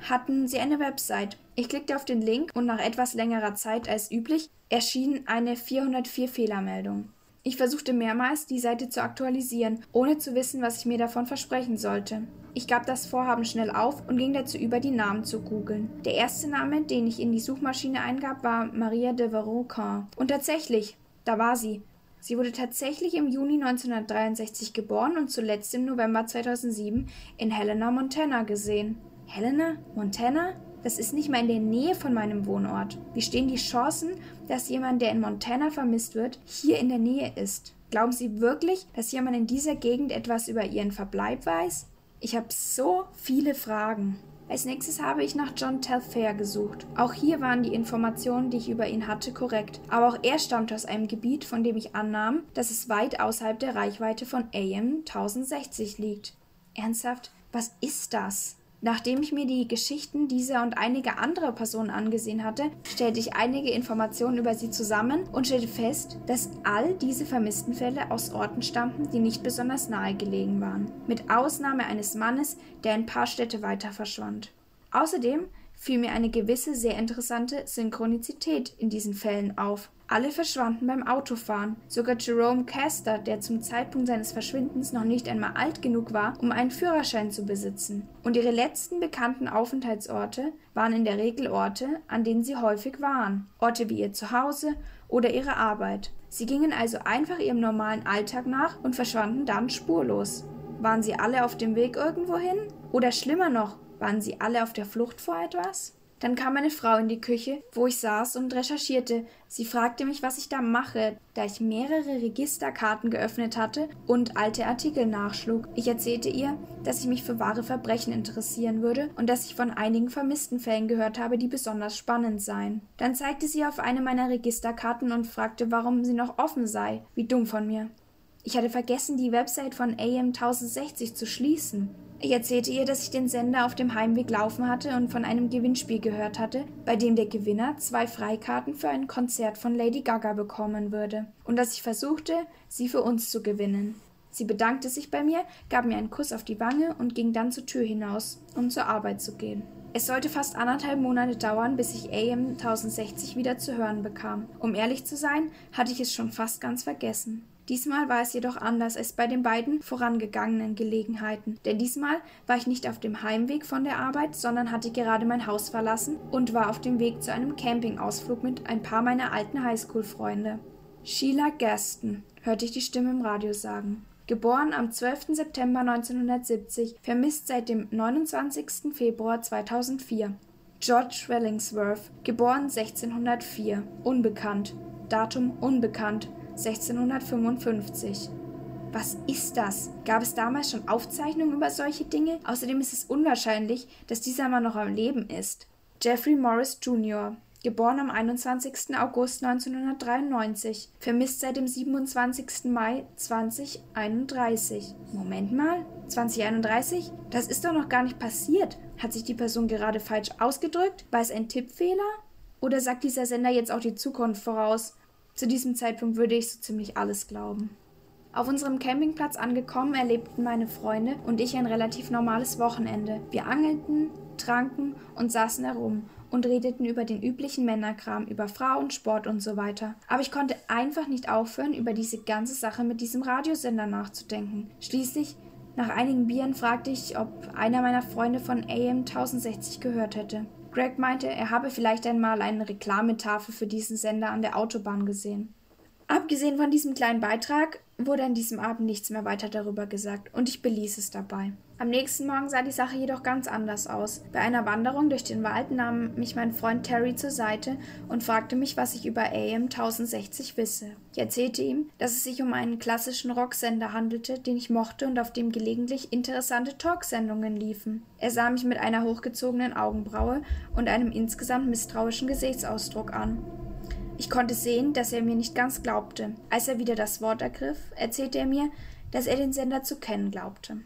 hatten sie eine Website. Ich klickte auf den Link und nach etwas längerer Zeit als üblich erschien eine 404 Fehlermeldung. Ich versuchte mehrmals, die Seite zu aktualisieren, ohne zu wissen, was ich mir davon versprechen sollte. Ich gab das Vorhaben schnell auf und ging dazu über, die Namen zu googeln. Der erste Name, den ich in die Suchmaschine eingab, war Maria de Verocamp. Und tatsächlich, da war sie. Sie wurde tatsächlich im Juni 1963 geboren und zuletzt im November 2007 in Helena, Montana gesehen. Helena? Montana? Das ist nicht mal in der Nähe von meinem Wohnort. Wie stehen die Chancen, dass jemand, der in Montana vermisst wird, hier in der Nähe ist? Glauben Sie wirklich, dass jemand in dieser Gegend etwas über Ihren Verbleib weiß? Ich habe so viele Fragen. Als nächstes habe ich nach John Telfair gesucht. Auch hier waren die Informationen, die ich über ihn hatte, korrekt. Aber auch er stammte aus einem Gebiet, von dem ich annahm, dass es weit außerhalb der Reichweite von AM 1060 liegt. Ernsthaft, was ist das? Nachdem ich mir die Geschichten dieser und einiger anderer Personen angesehen hatte, stellte ich einige Informationen über sie zusammen und stellte fest, dass all diese vermissten Fälle aus Orten stammten, die nicht besonders nahe gelegen waren, mit Ausnahme eines Mannes, der ein paar Städte weiter verschwand. Außerdem fiel mir eine gewisse sehr interessante Synchronizität in diesen Fällen auf. Alle verschwanden beim Autofahren. Sogar Jerome Caster, der zum Zeitpunkt seines Verschwindens noch nicht einmal alt genug war, um einen Führerschein zu besitzen. Und ihre letzten bekannten Aufenthaltsorte waren in der Regel Orte, an denen sie häufig waren. Orte wie ihr Zuhause oder ihre Arbeit. Sie gingen also einfach ihrem normalen Alltag nach und verschwanden dann spurlos. Waren sie alle auf dem Weg irgendwohin? Oder schlimmer noch, waren sie alle auf der Flucht vor etwas? Dann kam eine Frau in die Küche, wo ich saß und recherchierte. Sie fragte mich, was ich da mache, da ich mehrere Registerkarten geöffnet hatte und alte Artikel nachschlug. Ich erzählte ihr, dass ich mich für wahre Verbrechen interessieren würde und dass ich von einigen vermissten Fällen gehört habe, die besonders spannend seien. Dann zeigte sie auf eine meiner Registerkarten und fragte, warum sie noch offen sei. Wie dumm von mir. Ich hatte vergessen, die Website von AM 1060 zu schließen. Ich erzählte ihr, dass ich den Sender auf dem Heimweg laufen hatte und von einem Gewinnspiel gehört hatte, bei dem der Gewinner zwei Freikarten für ein Konzert von Lady Gaga bekommen würde, und dass ich versuchte, sie für uns zu gewinnen. Sie bedankte sich bei mir, gab mir einen Kuss auf die Wange und ging dann zur Tür hinaus, um zur Arbeit zu gehen. Es sollte fast anderthalb Monate dauern, bis ich AM 1060 wieder zu hören bekam. Um ehrlich zu sein, hatte ich es schon fast ganz vergessen. Diesmal war es jedoch anders als bei den beiden vorangegangenen Gelegenheiten, denn diesmal war ich nicht auf dem Heimweg von der Arbeit, sondern hatte gerade mein Haus verlassen und war auf dem Weg zu einem Campingausflug mit ein paar meiner alten Highschool-Freunde. Sheila Gaston, hörte ich die Stimme im Radio sagen. Geboren am 12. September 1970, vermisst seit dem 29. Februar 2004. George Wellingsworth, geboren 1604, unbekannt. Datum unbekannt. 1655. Was ist das? Gab es damals schon Aufzeichnungen über solche Dinge? Außerdem ist es unwahrscheinlich, dass dieser Mann noch am Leben ist. Jeffrey Morris Jr., geboren am 21. August 1993, vermisst seit dem 27. Mai 2031. Moment mal, 2031? Das ist doch noch gar nicht passiert. Hat sich die Person gerade falsch ausgedrückt? War es ein Tippfehler? Oder sagt dieser Sender jetzt auch die Zukunft voraus? Zu diesem Zeitpunkt würde ich so ziemlich alles glauben. Auf unserem Campingplatz angekommen, erlebten meine Freunde und ich ein relativ normales Wochenende. Wir angelten, tranken und saßen herum und redeten über den üblichen Männerkram, über Frauen, Sport und so weiter. Aber ich konnte einfach nicht aufhören, über diese ganze Sache mit diesem Radiosender nachzudenken. Schließlich, nach einigen Bieren, fragte ich, ob einer meiner Freunde von AM 1060 gehört hätte. Greg meinte, er habe vielleicht einmal eine Reklametafel für diesen Sender an der Autobahn gesehen. Abgesehen von diesem kleinen Beitrag wurde an diesem Abend nichts mehr weiter darüber gesagt und ich beließ es dabei. Am nächsten Morgen sah die Sache jedoch ganz anders aus. Bei einer Wanderung durch den Wald nahm mich mein Freund Terry zur Seite und fragte mich, was ich über AM 1060 wisse. Ich erzählte ihm, dass es sich um einen klassischen Rocksender handelte, den ich mochte und auf dem gelegentlich interessante Talksendungen liefen. Er sah mich mit einer hochgezogenen Augenbraue und einem insgesamt misstrauischen Gesichtsausdruck an. Ich konnte sehen, dass er mir nicht ganz glaubte. Als er wieder das Wort ergriff, erzählte er mir, dass er den Sender zu kennen glaubte.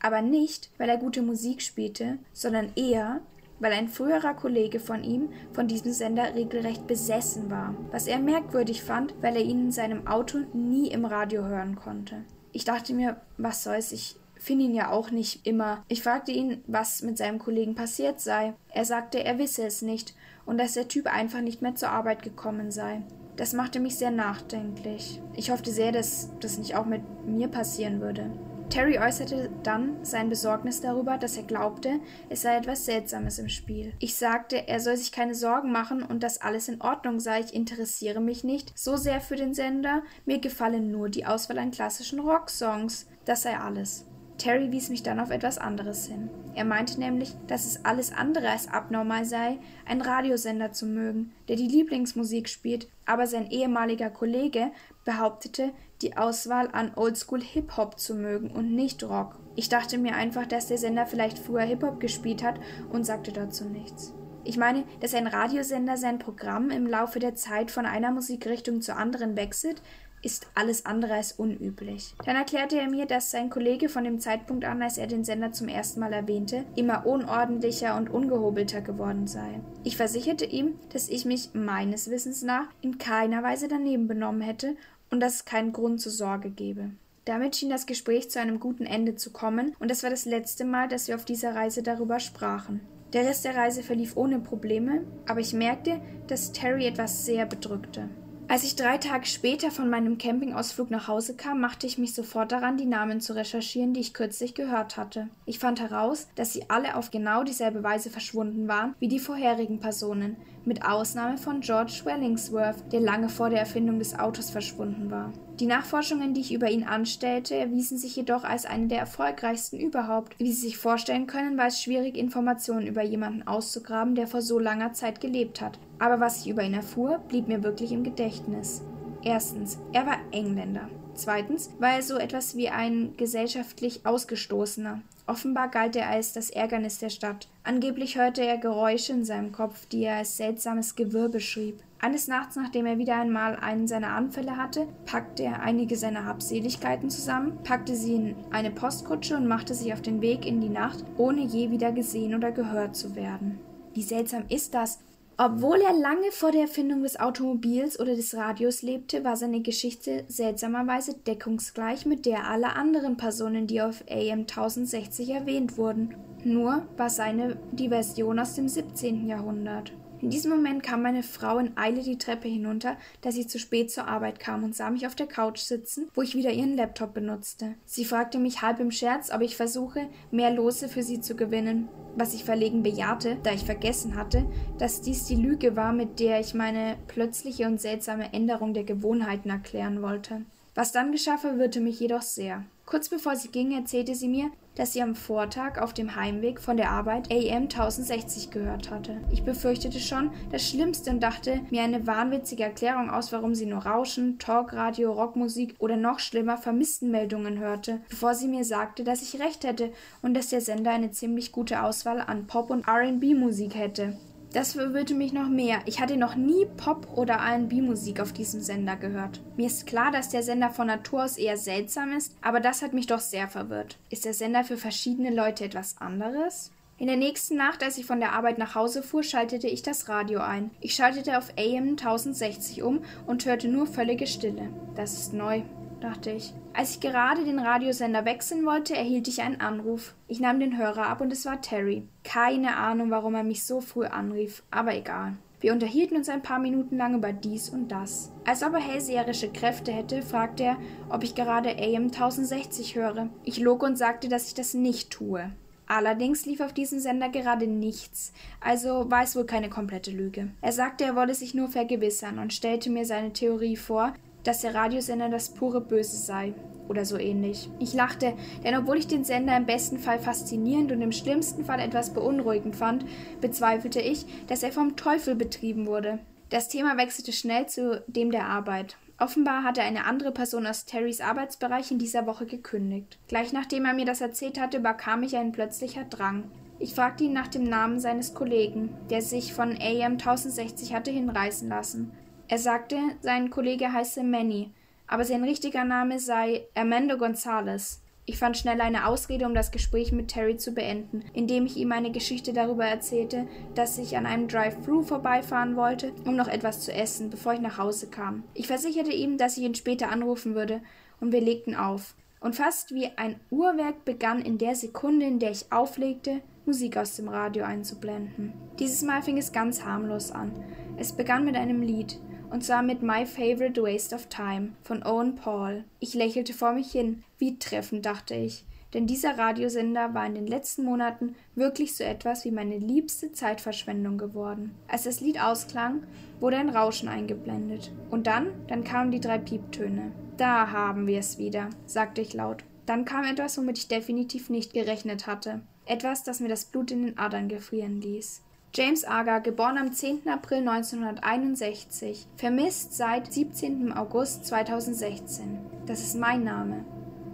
Aber nicht, weil er gute Musik spielte, sondern eher, weil ein früherer Kollege von ihm von diesem Sender regelrecht besessen war, was er merkwürdig fand, weil er ihn in seinem Auto nie im Radio hören konnte. Ich dachte mir, was soll's, ich finde ihn ja auch nicht immer. Ich fragte ihn, was mit seinem Kollegen passiert sei. Er sagte, er wisse es nicht und dass der Typ einfach nicht mehr zur Arbeit gekommen sei. Das machte mich sehr nachdenklich. Ich hoffte sehr, dass das nicht auch mit mir passieren würde. Terry äußerte dann sein Besorgnis darüber, dass er glaubte, es sei etwas Seltsames im Spiel. Ich sagte, er soll sich keine Sorgen machen und dass alles in Ordnung sei. Ich interessiere mich nicht so sehr für den Sender. Mir gefallen nur die Auswahl an klassischen Rocksongs. Das sei alles. Terry wies mich dann auf etwas anderes hin. Er meinte nämlich, dass es alles andere als abnormal sei, einen Radiosender zu mögen, der die Lieblingsmusik spielt, aber sein ehemaliger Kollege behauptete, die Auswahl an Oldschool Hip-Hop zu mögen und nicht Rock. Ich dachte mir einfach, dass der Sender vielleicht früher Hip-Hop gespielt hat und sagte dazu nichts. Ich meine, dass ein Radiosender sein Programm im Laufe der Zeit von einer Musikrichtung zur anderen wechselt, ist alles andere als unüblich. Dann erklärte er mir, dass sein Kollege von dem Zeitpunkt an, als er den Sender zum ersten Mal erwähnte, immer unordentlicher und ungehobelter geworden sei. Ich versicherte ihm, dass ich mich meines Wissens nach in keiner Weise daneben benommen hätte und dass es keinen Grund zur Sorge gebe. Damit schien das Gespräch zu einem guten Ende zu kommen, und es war das letzte Mal, dass wir auf dieser Reise darüber sprachen. Der Rest der Reise verlief ohne Probleme, aber ich merkte, dass Terry etwas sehr bedrückte. Als ich drei Tage später von meinem Campingausflug nach Hause kam, machte ich mich sofort daran, die Namen zu recherchieren, die ich kürzlich gehört hatte. Ich fand heraus, dass sie alle auf genau dieselbe Weise verschwunden waren wie die vorherigen Personen, mit Ausnahme von George Wellingsworth, der lange vor der Erfindung des Autos verschwunden war. Die Nachforschungen, die ich über ihn anstellte, erwiesen sich jedoch als eine der erfolgreichsten überhaupt. Wie Sie sich vorstellen können, war es schwierig, Informationen über jemanden auszugraben, der vor so langer Zeit gelebt hat. Aber was ich über ihn erfuhr, blieb mir wirklich im Gedächtnis. Erstens, er war Engländer. Zweitens war er so etwas wie ein gesellschaftlich Ausgestoßener. Offenbar galt er als das Ärgernis der Stadt. Angeblich hörte er Geräusche in seinem Kopf, die er als seltsames Gewirr beschrieb. Eines Nachts, nachdem er wieder einmal einen seiner Anfälle hatte, packte er einige seiner Habseligkeiten zusammen, packte sie in eine Postkutsche und machte sich auf den Weg in die Nacht, ohne je wieder gesehen oder gehört zu werden. Wie seltsam ist das? Obwohl er lange vor der Erfindung des Automobils oder des Radios lebte, war seine Geschichte seltsamerweise deckungsgleich mit der aller anderen Personen, die auf AM 1060 erwähnt wurden. Nur war seine die Version aus dem 17. Jahrhundert. In diesem Moment kam meine Frau in Eile die Treppe hinunter, da sie zu spät zur Arbeit kam und sah mich auf der Couch sitzen, wo ich wieder ihren Laptop benutzte. Sie fragte mich halb im Scherz, ob ich versuche, mehr Lose für sie zu gewinnen, was ich verlegen bejahte, da ich vergessen hatte, dass dies die Lüge war, mit der ich meine plötzliche und seltsame Änderung der Gewohnheiten erklären wollte. Was dann geschah, verwirrte mich jedoch sehr. Kurz bevor sie ging, erzählte sie mir, dass sie am Vortag auf dem Heimweg von der Arbeit AM 1060 gehört hatte. Ich befürchtete schon das Schlimmste und dachte mir eine wahnwitzige Erklärung aus, warum sie nur Rauschen, Talkradio, Rockmusik oder noch schlimmer Vermisstenmeldungen hörte, bevor sie mir sagte, dass ich recht hätte und dass der Sender eine ziemlich gute Auswahl an Pop- und RB-Musik hätte. Das verwirrte mich noch mehr. Ich hatte noch nie Pop- oder RB-Musik auf diesem Sender gehört. Mir ist klar, dass der Sender von Natur aus eher seltsam ist, aber das hat mich doch sehr verwirrt. Ist der Sender für verschiedene Leute etwas anderes? In der nächsten Nacht, als ich von der Arbeit nach Hause fuhr, schaltete ich das Radio ein. Ich schaltete auf AM 1060 um und hörte nur völlige Stille. Das ist neu dachte ich. Als ich gerade den Radiosender wechseln wollte, erhielt ich einen Anruf. Ich nahm den Hörer ab und es war Terry. Keine Ahnung, warum er mich so früh anrief, aber egal. Wir unterhielten uns ein paar Minuten lang über dies und das. Als ob er hellseherische Kräfte hätte, fragte er, ob ich gerade AM 1060 höre. Ich log und sagte, dass ich das nicht tue. Allerdings lief auf diesem Sender gerade nichts, also war es wohl keine komplette Lüge. Er sagte, er wolle sich nur vergewissern und stellte mir seine Theorie vor, dass der Radiosender das pure Böse sei oder so ähnlich. Ich lachte, denn obwohl ich den Sender im besten Fall faszinierend und im schlimmsten Fall etwas beunruhigend fand, bezweifelte ich, dass er vom Teufel betrieben wurde. Das Thema wechselte schnell zu dem der Arbeit. Offenbar hatte eine andere Person aus Terrys Arbeitsbereich in dieser Woche gekündigt. Gleich nachdem er mir das erzählt hatte, überkam mich ein plötzlicher Drang. Ich fragte ihn nach dem Namen seines Kollegen, der sich von AM 1060 hatte hinreißen lassen. Er sagte, sein Kollege heiße Manny, aber sein richtiger Name sei Armando Gonzalez. Ich fand schnell eine Ausrede, um das Gespräch mit Terry zu beenden, indem ich ihm eine Geschichte darüber erzählte, dass ich an einem Drive-Thru vorbeifahren wollte, um noch etwas zu essen, bevor ich nach Hause kam. Ich versicherte ihm, dass ich ihn später anrufen würde, und wir legten auf. Und fast wie ein Uhrwerk begann in der Sekunde, in der ich auflegte, Musik aus dem Radio einzublenden. Dieses Mal fing es ganz harmlos an. Es begann mit einem Lied und zwar mit My Favorite Waste of Time von Owen Paul. Ich lächelte vor mich hin. Wie treffend, dachte ich. Denn dieser Radiosender war in den letzten Monaten wirklich so etwas wie meine liebste Zeitverschwendung geworden. Als das Lied ausklang, wurde ein Rauschen eingeblendet. Und dann, dann kamen die drei Pieptöne. Da haben wir es wieder, sagte ich laut. Dann kam etwas, womit ich definitiv nicht gerechnet hatte. Etwas, das mir das Blut in den Adern gefrieren ließ. James Aga, geboren am 10. April 1961, vermisst seit 17. August 2016. Das ist mein Name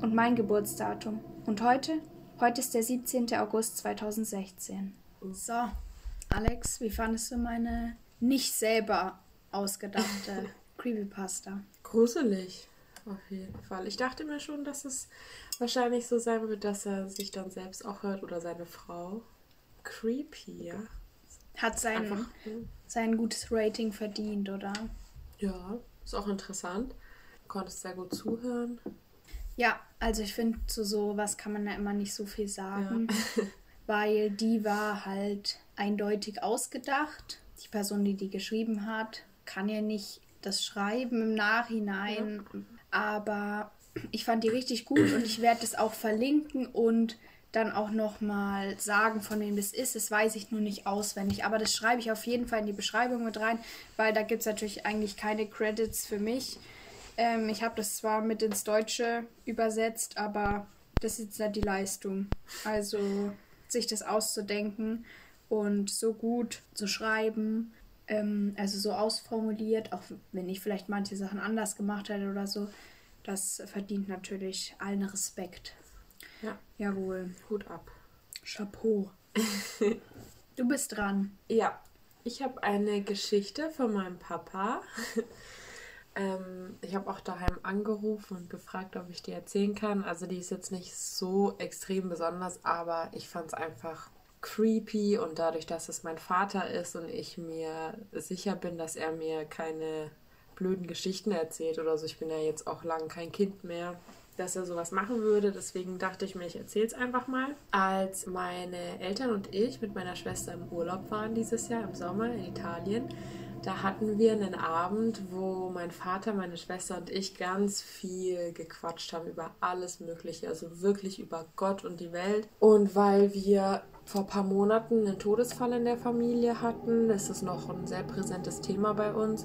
und mein Geburtsdatum. Und heute? Heute ist der 17. August 2016. So, Alex, wie fandest du meine nicht selber ausgedachte Creepypasta? Gruselig, auf jeden Fall. Ich dachte mir schon, dass es wahrscheinlich so sein wird, dass er sich dann selbst auch hört oder seine Frau. Creepy, ja. Hat sein, Einfach, sein gutes Rating verdient, oder? Ja, ist auch interessant. Du konntest sehr gut zuhören. Ja, also ich finde, zu sowas kann man ja immer nicht so viel sagen. Ja. weil die war halt eindeutig ausgedacht. Die Person, die die geschrieben hat, kann ja nicht das schreiben im Nachhinein, ja. aber ich fand die richtig gut und ich werde es auch verlinken und dann auch nochmal sagen, von wem das ist. Das weiß ich nur nicht auswendig. Aber das schreibe ich auf jeden Fall in die Beschreibung mit rein, weil da gibt es natürlich eigentlich keine Credits für mich. Ähm, ich habe das zwar mit ins Deutsche übersetzt, aber das ist nicht die Leistung. Also sich das auszudenken und so gut zu schreiben, ähm, also so ausformuliert, auch wenn ich vielleicht manche Sachen anders gemacht hätte oder so, das verdient natürlich allen Respekt. Ja. Jawohl. Hut ab. Chapeau. du bist dran. Ja. Ich habe eine Geschichte von meinem Papa. ähm, ich habe auch daheim angerufen und gefragt, ob ich die erzählen kann. Also die ist jetzt nicht so extrem besonders, aber ich fand es einfach creepy und dadurch, dass es mein Vater ist und ich mir sicher bin, dass er mir keine blöden Geschichten erzählt oder so. Ich bin ja jetzt auch lang kein Kind mehr, dass er sowas machen würde. Deswegen dachte ich mir, ich erzähle es einfach mal. Als meine Eltern und ich mit meiner Schwester im Urlaub waren dieses Jahr im Sommer in Italien, da hatten wir einen Abend, wo mein Vater, meine Schwester und ich ganz viel gequatscht haben über alles Mögliche, also wirklich über Gott und die Welt. Und weil wir vor ein paar Monaten einen Todesfall in der Familie hatten, ist es noch ein sehr präsentes Thema bei uns.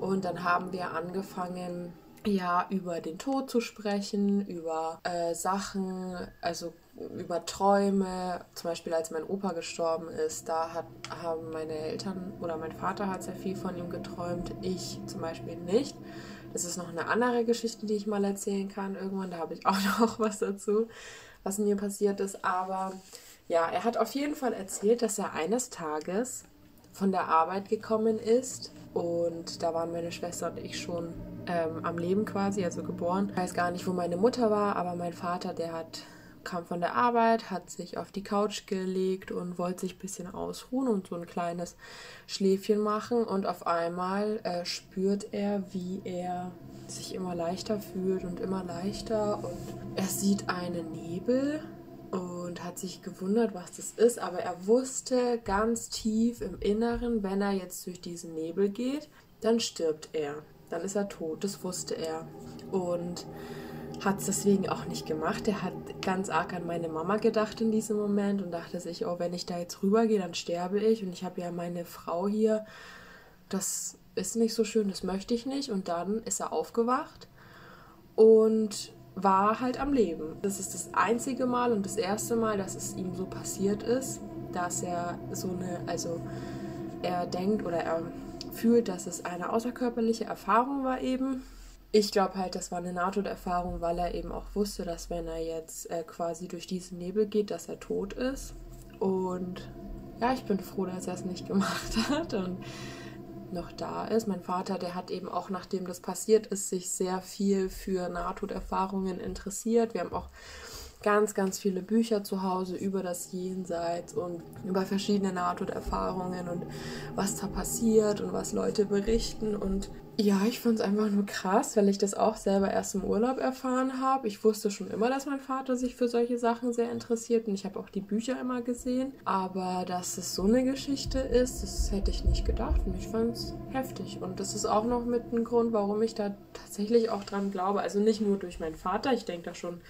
Und dann haben wir angefangen, ja, über den Tod zu sprechen, über äh, Sachen, also über Träume. Zum Beispiel, als mein Opa gestorben ist, da hat, haben meine Eltern oder mein Vater hat sehr viel von ihm geträumt, ich zum Beispiel nicht. Das ist noch eine andere Geschichte, die ich mal erzählen kann. Irgendwann, da habe ich auch noch was dazu, was mir passiert ist. Aber ja, er hat auf jeden Fall erzählt, dass er eines Tages von der Arbeit gekommen ist und da waren meine Schwester und ich schon ähm, am Leben quasi, also geboren. Ich weiß gar nicht, wo meine Mutter war, aber mein Vater, der hat kam von der Arbeit, hat sich auf die Couch gelegt und wollte sich ein bisschen ausruhen und so ein kleines Schläfchen machen. Und auf einmal äh, spürt er, wie er sich immer leichter fühlt und immer leichter. Und er sieht einen Nebel und hat sich gewundert, was das ist. Aber er wusste ganz tief im Inneren, wenn er jetzt durch diesen Nebel geht, dann stirbt er dann ist er tot. Das wusste er. Und hat es deswegen auch nicht gemacht. Er hat ganz arg an meine Mama gedacht in diesem Moment und dachte sich, oh, wenn ich da jetzt rübergehe, dann sterbe ich. Und ich habe ja meine Frau hier. Das ist nicht so schön, das möchte ich nicht. Und dann ist er aufgewacht und war halt am Leben. Das ist das einzige Mal und das erste Mal, dass es ihm so passiert ist, dass er so eine, also er denkt oder er fühlt, dass es eine außerkörperliche Erfahrung war eben. Ich glaube halt, das war eine Nahtoderfahrung, weil er eben auch wusste, dass wenn er jetzt äh, quasi durch diesen Nebel geht, dass er tot ist. Und ja, ich bin froh, dass er es nicht gemacht hat und noch da ist. Mein Vater, der hat eben auch, nachdem das passiert ist, sich sehr viel für Nahtoderfahrungen interessiert. Wir haben auch ganz, ganz viele Bücher zu Hause über das Jenseits und über verschiedene Nahtoderfahrungen und was da passiert und was Leute berichten. Und ja, ich fand es einfach nur krass, weil ich das auch selber erst im Urlaub erfahren habe. Ich wusste schon immer, dass mein Vater sich für solche Sachen sehr interessiert und ich habe auch die Bücher immer gesehen. Aber dass es so eine Geschichte ist, das hätte ich nicht gedacht und ich fand es heftig. Und das ist auch noch mit ein Grund, warum ich da tatsächlich auch dran glaube. Also nicht nur durch meinen Vater, ich denke da schon,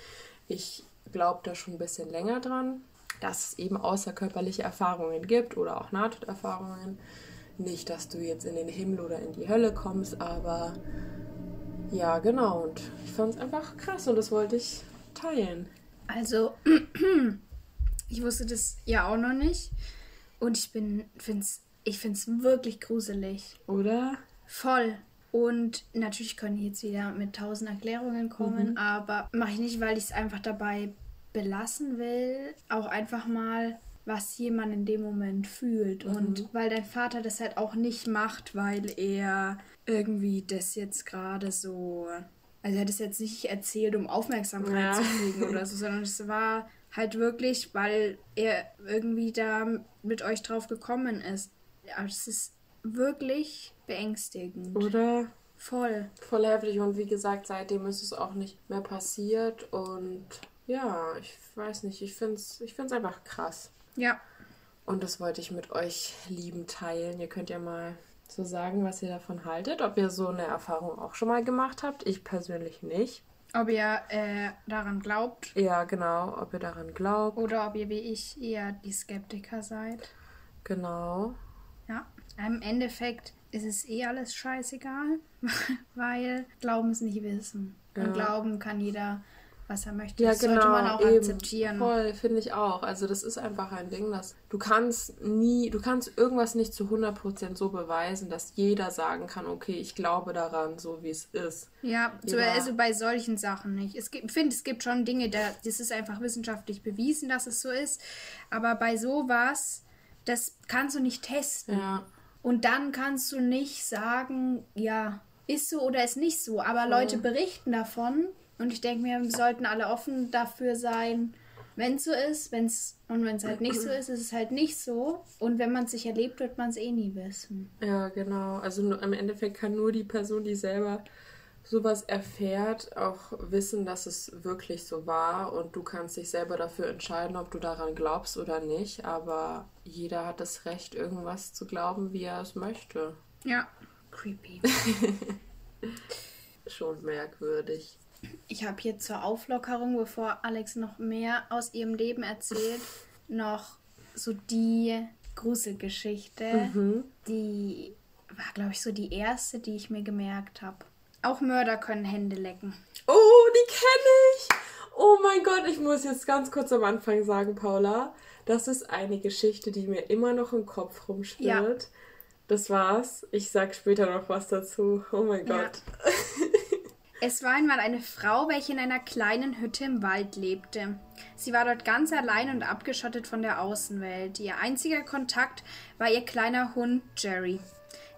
ich glaube da schon ein bisschen länger dran, dass es eben außerkörperliche Erfahrungen gibt oder auch Nahtoderfahrungen. Nicht, dass du jetzt in den Himmel oder in die Hölle kommst, aber ja, genau. Und ich fand es einfach krass und das wollte ich teilen. Also, ich wusste das ja auch noch nicht. Und ich bin, find's, ich finde es wirklich gruselig. Oder? Voll. Und natürlich können jetzt wieder mit tausend Erklärungen kommen, mhm. aber mache ich nicht, weil ich es einfach dabei belassen will. Auch einfach mal, was jemand in dem Moment fühlt. Mhm. Und weil dein Vater das halt auch nicht macht, weil er irgendwie das jetzt gerade so. Also er hat es jetzt nicht erzählt, um Aufmerksamkeit ja. zu kriegen oder so, sondern es war halt wirklich, weil er irgendwie da mit euch drauf gekommen ist. Ja, es ist wirklich beängstigend. Oder? Voll. Voll heftig und wie gesagt, seitdem ist es auch nicht mehr passiert und ja, ich weiß nicht, ich finde es ich find's einfach krass. Ja. Und das wollte ich mit euch lieben teilen. Ihr könnt ja mal so sagen, was ihr davon haltet, ob ihr so eine Erfahrung auch schon mal gemacht habt. Ich persönlich nicht. Ob ihr äh, daran glaubt. Ja, genau, ob ihr daran glaubt. Oder ob ihr wie ich eher die Skeptiker seid. Genau. Ja, im Endeffekt ist es eh alles scheißegal, weil Glauben ist nicht Wissen. Und Ja. Glauben kann jeder, was er möchte. Ja, das genau. sollte man auch eben. akzeptieren. Voll, finde ich auch. Also das ist einfach ein Ding, dass du kannst nie, du kannst irgendwas nicht zu 100% so beweisen, dass jeder sagen kann, okay, ich glaube daran, so wie es ist. Ja, so, also bei solchen Sachen nicht. Es gibt, ich finde, es gibt schon Dinge, da, das ist einfach wissenschaftlich bewiesen, dass es so ist. Aber bei sowas, das kannst du nicht testen. Ja. Und dann kannst du nicht sagen, ja, ist so oder ist nicht so. Aber Leute berichten davon. Und ich denke mir, wir sollten alle offen dafür sein, wenn es so ist. Wenn's, und wenn es halt nicht so ist, ist es halt nicht so. Und wenn man es sich erlebt, wird man es eh nie wissen. Ja, genau. Also nur, im Endeffekt kann nur die Person, die selber sowas erfährt, auch wissen, dass es wirklich so war und du kannst dich selber dafür entscheiden, ob du daran glaubst oder nicht. Aber jeder hat das Recht, irgendwas zu glauben, wie er es möchte. Ja. Creepy. Schon merkwürdig. Ich habe hier zur Auflockerung, bevor Alex noch mehr aus ihrem Leben erzählt, noch so die Gruselgeschichte. Die war, glaube ich, so die erste, die ich mir gemerkt habe. Auch Mörder können Hände lecken. Oh, die kenne ich! Oh mein Gott, ich muss jetzt ganz kurz am Anfang sagen, Paula, das ist eine Geschichte, die mir immer noch im Kopf rumschwirrt. Das war's. Ich sag später noch was dazu. Oh mein Ja. Es war einmal eine Frau, welche in einer kleinen Hütte im Wald lebte. Sie war dort ganz allein und abgeschottet von der Außenwelt. Ihr einziger Kontakt war ihr kleiner Hund Jerry.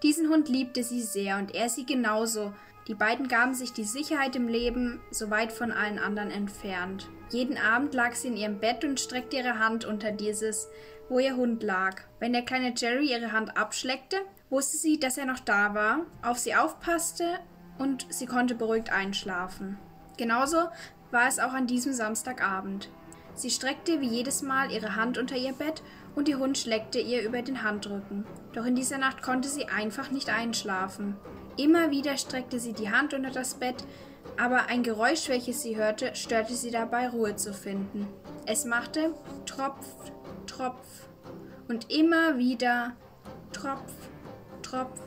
Diesen Hund liebte sie sehr und er sie genauso. Die beiden gaben sich die Sicherheit im Leben, so weit von allen anderen entfernt. Jeden Abend lag sie in ihrem Bett und streckte ihre Hand unter dieses, wo ihr Hund lag. Wenn der kleine Jerry ihre Hand abschleckte, wusste sie, dass er noch da war, auf sie aufpasste und sie konnte beruhigt einschlafen. Genauso war es auch an diesem Samstagabend. Sie streckte wie jedes Mal ihre Hand unter ihr Bett und ihr Hund schleckte ihr über den Handrücken. Doch in dieser Nacht konnte sie einfach nicht einschlafen. Immer wieder streckte sie die Hand unter das Bett, aber ein Geräusch, welches sie hörte, störte sie dabei, Ruhe zu finden. Es machte Tropf, Tropf und immer wieder Tropf, Tropf.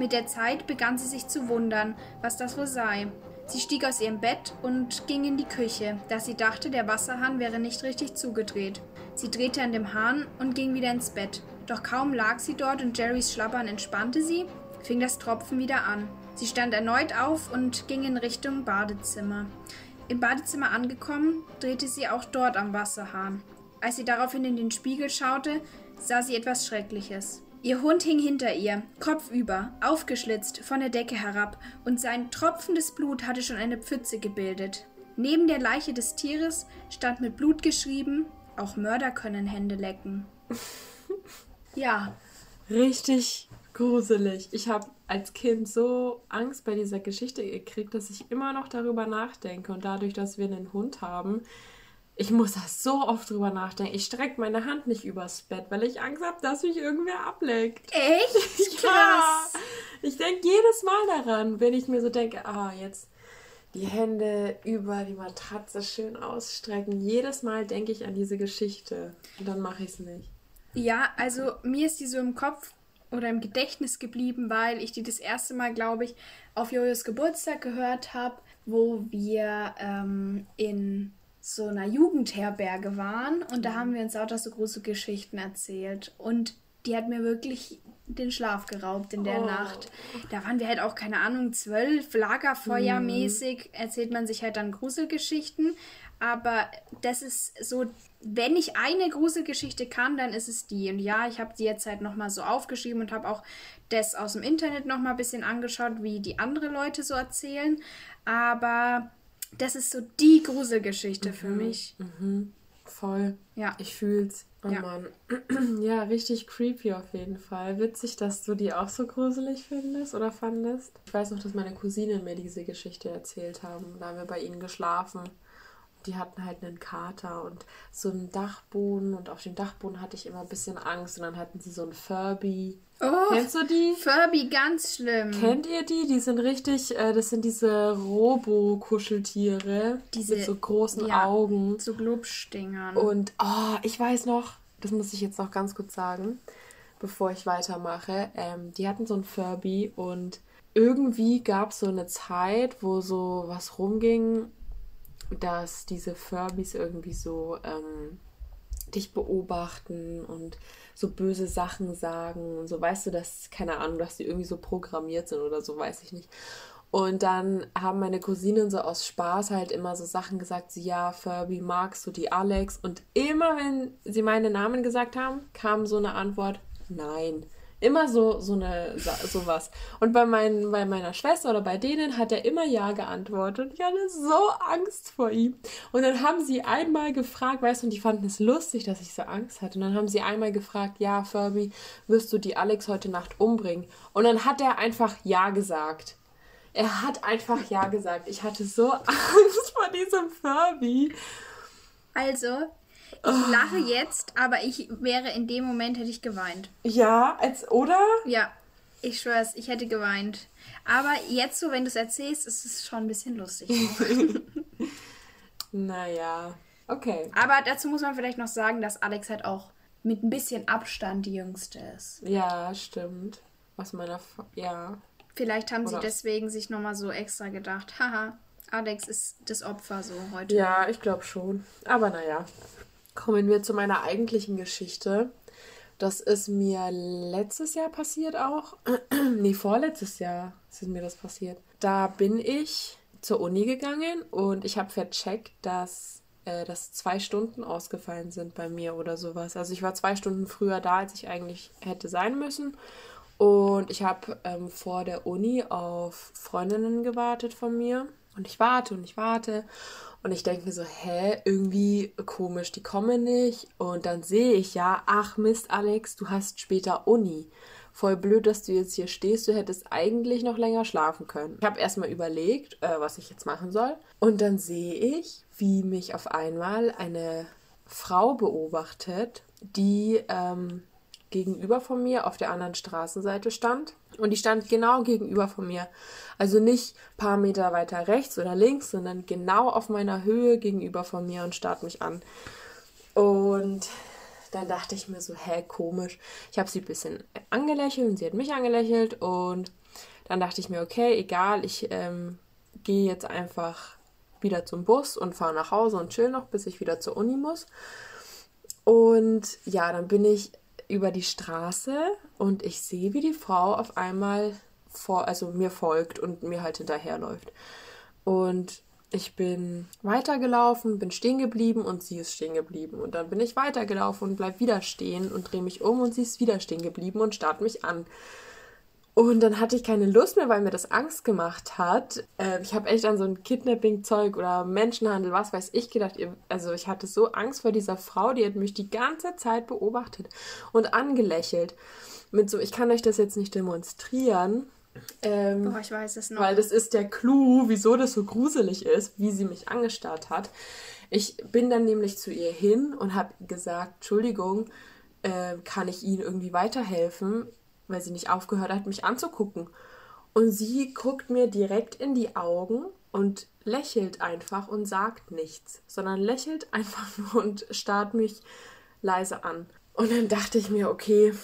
Mit der Zeit begann sie sich zu wundern, was das wohl sei. Sie stieg aus ihrem Bett und ging in die Küche, da sie dachte, der Wasserhahn wäre nicht richtig zugedreht. Sie drehte an dem Hahn und ging wieder ins Bett. Doch kaum lag sie dort und Jerrys Schlabbern entspannte sie, fing das Tropfen wieder an. Sie stand erneut auf und ging in Richtung Badezimmer. Im Badezimmer angekommen, drehte sie auch dort am Wasserhahn. Als sie daraufhin in den Spiegel schaute, sah sie etwas Schreckliches. Ihr Hund hing hinter ihr, kopfüber, aufgeschlitzt, von der Decke herab, und sein tropfendes Blut hatte schon eine Pfütze gebildet. Neben der Leiche des Tieres stand mit Blut geschrieben, auch Mörder können Hände lecken. Ja, Richtig gruselig. Ich habe als Kind so Angst bei dieser Geschichte gekriegt, dass ich immer noch darüber nachdenke. Und dadurch, dass wir einen Hund haben, ich muss da so oft drüber nachdenken. Ich strecke meine Hand nicht übers Bett, weil ich Angst habe, dass mich irgendwer ableckt. echt krass. Ja. Ich denke jedes Mal daran, wenn ich mir so denke, ah, jetzt die Hände über die Matratze schön ausstrecken. Jedes Mal denke ich an diese Geschichte. Und dann mache ich es nicht. Ja, also mir ist die so im Kopf oder im Gedächtnis geblieben, weil ich die das erste Mal, glaube ich, auf Jojos Geburtstag gehört habe, wo wir ähm, in so einer Jugendherberge waren und da haben wir uns auch da so große Geschichten erzählt und die hat mir wirklich den Schlaf geraubt in der Oh. Nacht. Da waren wir halt auch, keine Ahnung, zwölf, Lagerfeuermäßig, erzählt man sich halt dann Gruselgeschichten. Aber das ist so, wenn ich eine Gruselgeschichte kann, dann ist es die. Und ja, ich habe die jetzt halt nochmal so aufgeschrieben und habe auch das aus dem Internet nochmal ein bisschen angeschaut, wie die andere Leute so erzählen. Aber das ist so die Gruselgeschichte für mich. Voll. Ja. Ich fühl's. Oh Ja. Mann. ja, richtig creepy auf jeden Fall. Witzig, dass du die auch so gruselig findest oder fandest. Ich weiß noch, dass meine Cousinen mir diese Geschichte erzählt haben. Da haben wir bei ihnen geschlafen. die hatten halt einen Kater und so einen Dachboden und auf dem Dachboden hatte ich immer ein bisschen Angst und dann hatten sie so einen Furby. Oh, Kennst du die? Furby, ganz schlimm. Kennt ihr die? Die sind richtig, äh, das sind diese Robo-Kuscheltiere Diese- mit so großen ja. Augen. Zu Glubschdingern. Und oh, ich weiß noch, das muss ich jetzt noch ganz kurz sagen, bevor ich weitermache. Ähm, die hatten so ein Furby und irgendwie gab es so eine Zeit, wo so was rumging, dass diese Furbys irgendwie so ähm, dich beobachten und so böse Sachen sagen und so, weißt du, dass, keine Ahnung, dass die irgendwie so programmiert sind oder so, weiß ich nicht. Und dann haben meine Cousinen so aus Spaß halt immer so Sachen gesagt, so, ja, Furby, magst du die Alex? Und immer, wenn sie meine Namen gesagt haben, kam so eine Antwort, nein. Immer so, so eine, sowas. Und bei, meinen, bei meiner Schwester oder bei denen hat er immer Ja geantwortet. Und ich hatte so Angst vor ihm. Und dann haben sie einmal gefragt, weißt du, und die fanden es lustig, dass ich so Angst hatte. Und dann haben sie einmal gefragt, ja, Furby, wirst du die Alex heute Nacht umbringen? Und dann hat er einfach Ja gesagt. Er hat einfach Ja gesagt. Ich hatte so Angst vor diesem Furby. Also, ich lache jetzt, aber ich wäre in dem Moment, hätte ich geweint. Ja, als, oder? Ja, ich schwör's, ich hätte geweint. Aber jetzt so, wenn du es erzählst, ist es schon ein bisschen lustig. Naja, okay. aber dazu muss man vielleicht noch sagen, dass Alex halt auch mit ein bisschen Abstand die Jüngste ist. Ja, stimmt. Aus meiner, F ja. Vielleicht haben sie Oder- deswegen sich nochmal so extra gedacht, haha, Alex ist das Opfer so heute. Ja, ich glaube schon. Aber naja. Kommen wir zu meiner eigentlichen Geschichte. Das ist mir letztes Jahr passiert auch. nee, vorletztes Jahr ist mir das passiert. Da bin ich zur Uni gegangen und ich habe vercheckt, dass, äh, dass zwei Stunden ausgefallen sind bei mir oder sowas. Also ich war zwei Stunden früher da, als ich eigentlich hätte sein müssen. Und ich habe ähm, vor der Uni auf Freundinnen gewartet von mir. Und ich warte und ich warte. Und ich denke mir so, hä, irgendwie komisch, die kommen nicht. Und dann sehe ich ja, ach Mist, Alex, du hast später Uni. Voll blöd, dass du jetzt hier stehst. Du hättest eigentlich noch länger schlafen können. Ich habe erstmal überlegt, äh, was ich jetzt machen soll. Und dann sehe ich, wie mich auf einmal eine Frau beobachtet, die ähm, gegenüber von mir auf der anderen Straßenseite stand. Und die stand genau gegenüber von mir. Also nicht ein paar Meter weiter rechts oder links, sondern genau auf meiner Höhe gegenüber von mir und starrt mich an. Und dann dachte ich mir so, hä, komisch. Ich habe sie ein bisschen angelächelt und sie hat mich angelächelt. Und dann dachte ich mir, okay, egal, ich ähm, gehe jetzt einfach wieder zum Bus und fahre nach Hause und chill noch, bis ich wieder zur Uni muss. Und ja, dann bin ich über die Straße und ich sehe, wie die Frau auf einmal vor, also mir folgt und mir halt hinterherläuft. Und ich bin weitergelaufen, bin stehen geblieben und sie ist stehen geblieben. Und dann bin ich weitergelaufen und bleib wieder stehen und drehe mich um und sie ist wieder stehen geblieben und starrt mich an. Und dann hatte ich keine Lust mehr, weil mir das Angst gemacht hat. Äh, ich habe echt an so ein Kidnapping-Zeug oder Menschenhandel, was weiß ich, gedacht. Also ich hatte so Angst vor dieser Frau, die hat mich die ganze Zeit beobachtet und angelächelt. Mit so, ich kann euch das jetzt nicht demonstrieren. Ähm, Boah, ich weiß es noch. weil das ist der Clou, wieso das so gruselig ist, wie sie mich angestarrt hat. Ich bin dann nämlich zu ihr hin und habe gesagt, Entschuldigung, äh, kann ich Ihnen irgendwie weiterhelfen, weil sie nicht aufgehört hat, mich anzugucken. Und sie guckt mir direkt in die Augen und lächelt einfach und sagt nichts, sondern lächelt einfach nur und starrt mich leise an. Und dann dachte ich mir, okay,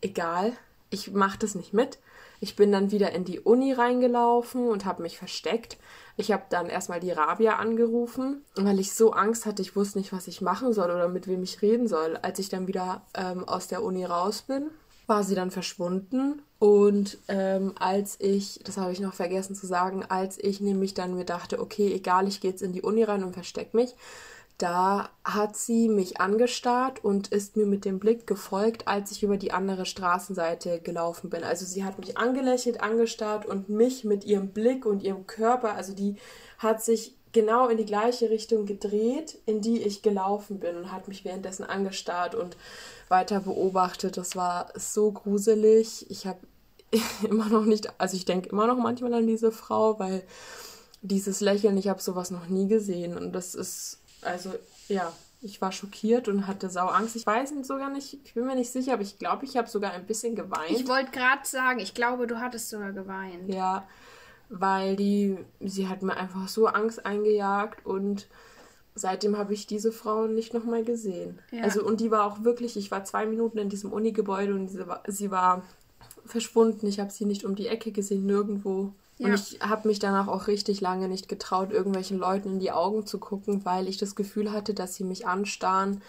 egal, ich mache das nicht mit. Ich bin dann wieder in die Uni reingelaufen und habe mich versteckt. Ich habe dann erstmal die Rabia angerufen, weil ich so Angst hatte, ich wusste nicht, was ich machen soll oder mit wem ich reden soll. Als ich dann wieder ähm, aus der Uni raus bin, war sie dann verschwunden. Und ähm, als ich, das habe ich noch vergessen zu sagen, als ich nämlich dann mir dachte, okay, egal, ich gehe jetzt in die Uni rein und versteck mich, da hat sie mich angestarrt und ist mir mit dem Blick gefolgt, als ich über die andere Straßenseite gelaufen bin. Also sie hat mich angelächelt, angestarrt und mich mit ihrem Blick und ihrem Körper, also die hat sich genau in die gleiche Richtung gedreht, in die ich gelaufen bin und hat mich währenddessen angestarrt und weiter beobachtet. Das war so gruselig. Ich habe immer noch nicht, also ich denke immer noch manchmal an diese Frau, weil dieses Lächeln, ich habe sowas noch nie gesehen und das ist also ja, ich war schockiert und hatte sau Angst. Ich weiß sogar nicht, ich bin mir nicht sicher, aber ich glaube, ich habe sogar ein bisschen geweint. Ich wollte gerade sagen, ich glaube, du hattest sogar geweint. Ja, weil die, sie hat mir einfach so Angst eingejagt und seitdem habe ich diese Frau nicht nochmal gesehen. Ja. Also und die war auch wirklich, ich war zwei Minuten in diesem Unigebäude und sie war, sie war verschwunden. Ich habe sie nicht um die Ecke gesehen, nirgendwo. Ja. Und ich habe mich danach auch richtig lange nicht getraut, irgendwelchen Leuten in die Augen zu gucken, weil ich das Gefühl hatte, dass sie mich anstarren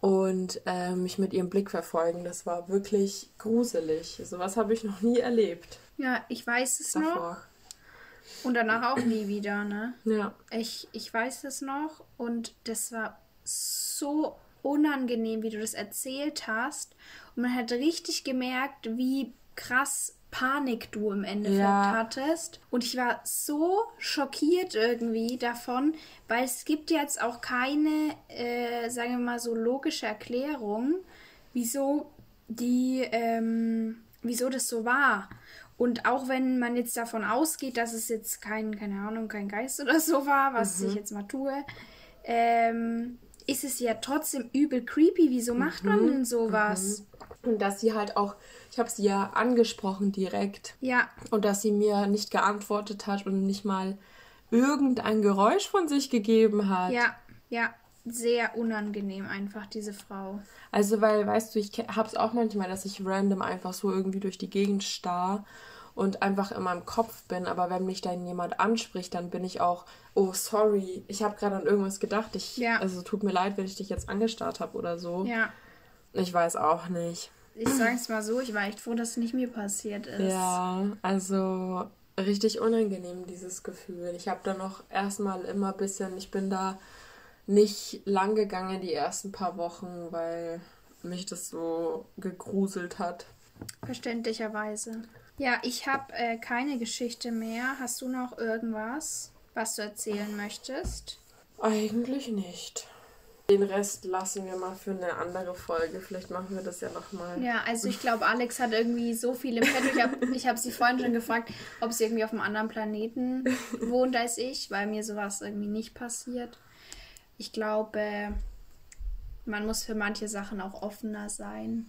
und äh, mich mit ihrem Blick verfolgen. Das war wirklich gruselig. Sowas habe ich noch nie erlebt. Ja, ich weiß es davor. noch. Und danach auch nie wieder, ne? Ja. Ich, ich weiß es noch und das war so unangenehm, wie du das erzählt hast. Und man hat richtig gemerkt, wie krass Panik du im Endeffekt ja. hattest. Und ich war so schockiert irgendwie davon, weil es gibt jetzt auch keine, äh, sagen wir mal so, logische Erklärung, wieso die, ähm, wieso das so war. Und auch wenn man jetzt davon ausgeht, dass es jetzt kein, keine Ahnung, kein Geist oder so war, was mhm. ich jetzt mal tue, ähm, ist es ja trotzdem übel creepy. Wieso macht mhm. man denn sowas? Mhm. Und dass sie halt auch, ich habe sie ja angesprochen direkt. Ja. Und dass sie mir nicht geantwortet hat und nicht mal irgendein Geräusch von sich gegeben hat. Ja, ja sehr unangenehm einfach, diese Frau. Also, weil, weißt du, ich hab's auch manchmal, dass ich random einfach so irgendwie durch die Gegend starr und einfach in meinem Kopf bin, aber wenn mich dann jemand anspricht, dann bin ich auch, oh, sorry, ich habe gerade an irgendwas gedacht. Ich, ja. Also, tut mir leid, wenn ich dich jetzt angestarrt habe oder so. Ja. Ich weiß auch nicht. Ich sag's mal so, ich war echt froh, dass es nicht mir passiert ist. Ja, also richtig unangenehm, dieses Gefühl. Ich habe dann noch erstmal immer ein bisschen, ich bin da nicht lang gegangen die ersten paar Wochen, weil mich das so gegruselt hat. Verständlicherweise. Ja, ich habe äh, keine Geschichte mehr. Hast du noch irgendwas, was du erzählen möchtest? Eigentlich nicht. Den Rest lassen wir mal für eine andere Folge. Vielleicht machen wir das ja nochmal. Ja, also ich glaube, Alex hat irgendwie so viel im. Ich habe ich hab sie vorhin schon gefragt, ob sie irgendwie auf einem anderen Planeten wohnt als ich, weil mir sowas irgendwie nicht passiert ich glaube, man muss für manche Sachen auch offener sein.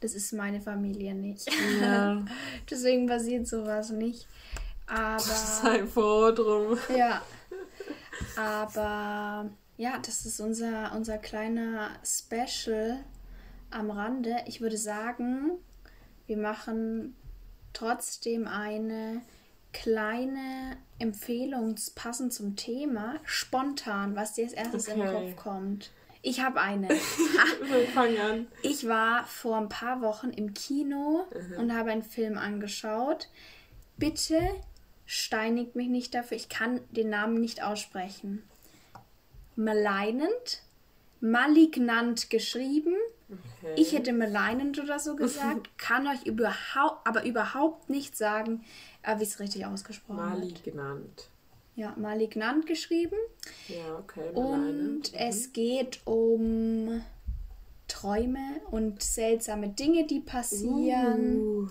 Das ist meine Familie nicht. Ja. Deswegen passiert sowas nicht. Aber. Sei froh drum. Ja. Aber ja, das ist unser, unser kleiner Special am Rande. Ich würde sagen, wir machen trotzdem eine kleine Empfehlung passend zum Thema, spontan, was dir als erstes okay. in den Kopf kommt. Ich habe eine. Fang an. Ich war vor ein paar Wochen im Kino mhm. und habe einen Film angeschaut. Bitte steinigt mich nicht dafür, ich kann den Namen nicht aussprechen. Malignant, malignant geschrieben. Okay. Ich hätte malignant oder so gesagt, kann euch überhaupt, aber überhaupt nicht sagen, äh, wie es richtig ausgesprochen Malignant. wird. Malignant. Ja, malignant geschrieben. Ja, okay. Und mhm. es geht um Träume und seltsame Dinge, die passieren. Uh.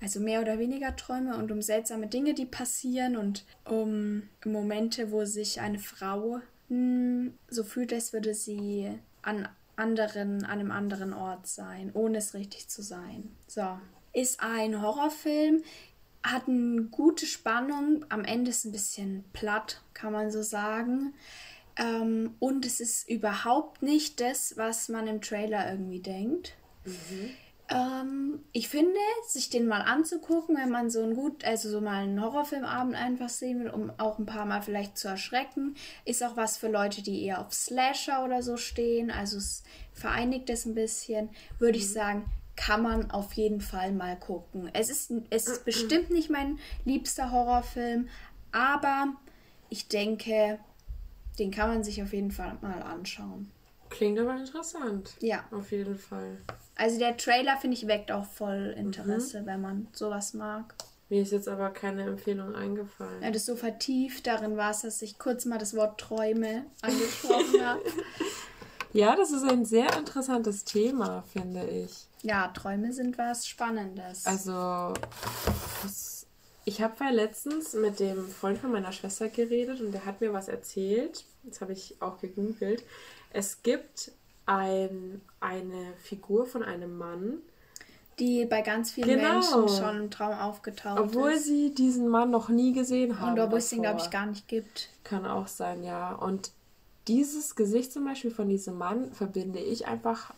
Also mehr oder weniger Träume und um seltsame Dinge, die passieren und um Momente, wo sich eine Frau so fühlt, als würde sie an anderen, an einem anderen Ort sein, ohne es richtig zu sein. So. Ist ein Horrorfilm hat eine gute Spannung. Am Ende ist ein bisschen platt, kann man so sagen. Ähm, und es ist überhaupt nicht das, was man im Trailer irgendwie denkt. Mhm. Ähm, ich finde, sich den mal anzugucken, wenn man so ein gut, also so mal einen Horrorfilmabend einfach sehen will, um auch ein paar Mal vielleicht zu erschrecken, ist auch was für Leute, die eher auf Slasher oder so stehen. Also es vereinigt es ein bisschen, würde mhm. ich sagen kann man auf jeden Fall mal gucken. Es ist, es ist bestimmt nicht mein liebster Horrorfilm, aber ich denke, den kann man sich auf jeden Fall mal anschauen. Klingt aber interessant. Ja. Auf jeden Fall. Also der Trailer, finde ich, weckt auch voll Interesse, mhm. wenn man sowas mag. Mir ist jetzt aber keine Empfehlung eingefallen. Ja, das so vertieft darin war es, dass ich kurz mal das Wort Träume angesprochen habe. Ja, das ist ein sehr interessantes Thema, finde ich. Ja, Träume sind was Spannendes. Also, das, Ich habe ja letztens mit dem Freund von meiner Schwester geredet und der hat mir was erzählt. Das habe ich auch gegoogelt. Es gibt ein, eine Figur von einem Mann, die bei ganz vielen genau. Menschen schon im Traum aufgetaucht Obwohl ist. sie diesen Mann noch nie gesehen haben. Und obwohl es ihn, glaube ich, gar nicht gibt. Kann auch sein, ja. Und dieses Gesicht zum Beispiel von diesem Mann verbinde ich einfach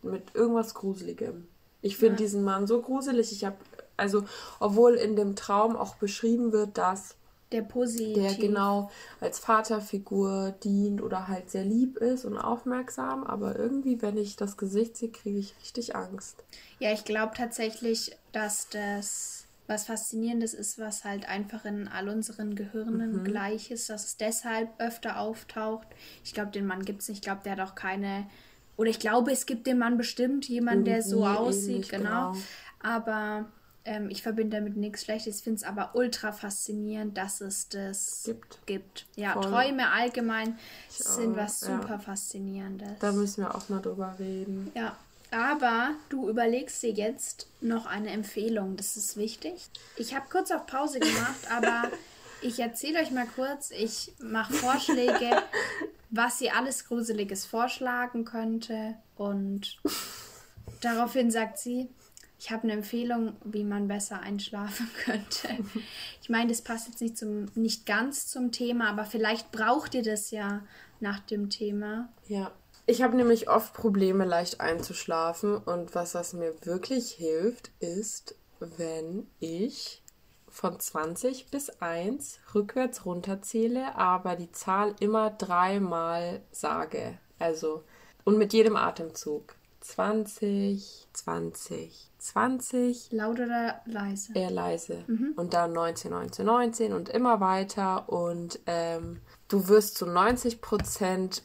mit irgendwas Gruseligem. Ich finde ja. diesen Mann so gruselig. Ich habe, also, obwohl in dem Traum auch beschrieben wird, dass der positiv. Der genau als Vaterfigur dient oder halt sehr lieb ist und aufmerksam. Aber irgendwie, wenn ich das Gesicht sehe, kriege ich richtig Angst. Ja, ich glaube tatsächlich, dass das was Faszinierendes ist, was halt einfach in all unseren Gehirnen mhm. gleich ist, dass es deshalb öfter auftaucht. Ich glaube, den Mann gibt es nicht. Ich glaube, der hat auch keine. Oder ich glaube, es gibt den Mann bestimmt, jemand, der so aussieht, genau. genau. Aber ähm, ich verbinde damit nichts Schlechtes. Ich finde es aber ultra faszinierend, dass es das gibt. gibt. Ja, Voll. Träume allgemein ich sind auch, was super ja. Faszinierendes. Da müssen wir auch mal drüber reden. Ja, aber du überlegst dir jetzt noch eine Empfehlung. Das ist wichtig. Ich habe kurz auf Pause gemacht, aber ich erzähle euch mal kurz. Ich mache Vorschläge, was ihr alles Gruseliges vorschlagen könnte. Und daraufhin sagt sie, ich habe eine Empfehlung, wie man besser einschlafen könnte. Ich meine, das passt jetzt nicht, zum, nicht ganz zum Thema, aber vielleicht braucht ihr das ja nach dem Thema. Ja. Ich habe nämlich oft Probleme, leicht einzuschlafen. Und was das mir wirklich hilft, ist, wenn ich von 20 bis 1 rückwärts runterzähle, aber die Zahl immer dreimal sage. Also, und mit jedem Atemzug. 20, 20, 20. Laut oder leise? Eher leise. Mhm. Und dann 19, 19, 19 und immer weiter. Und ähm, du wirst zu 90 Prozent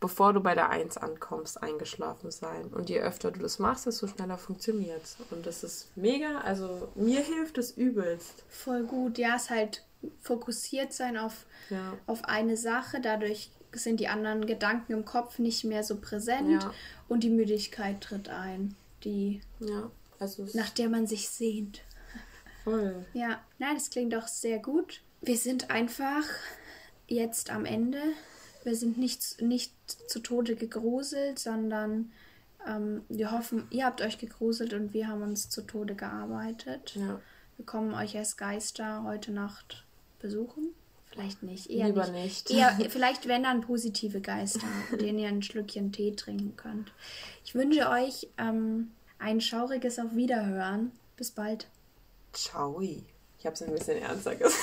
bevor du bei der 1 ankommst, eingeschlafen sein. Und je öfter du das machst, desto schneller funktioniert Und das ist mega, also mir hilft es übelst. Voll gut, ja, es halt fokussiert sein auf, ja. auf eine Sache, dadurch sind die anderen Gedanken im Kopf nicht mehr so präsent ja. und die Müdigkeit tritt ein, die ja, also nach der man sich sehnt. Voll. Ja, nein, das klingt doch sehr gut. Wir sind einfach jetzt am Ende wir sind nicht, nicht zu Tode gegruselt, sondern ähm, wir hoffen, ihr habt euch gegruselt und wir haben uns zu Tode gearbeitet. Ja. Wir kommen euch als Geister heute Nacht besuchen. Vielleicht nicht. Eher Lieber nicht. nicht. Eher, vielleicht, wenn dann positive Geister, denen ihr ein Schlückchen Tee trinken könnt. Ich wünsche euch ähm, ein schauriges Auf Wiederhören. Bis bald. Ciao. Ich habe es ein bisschen ernster gesagt.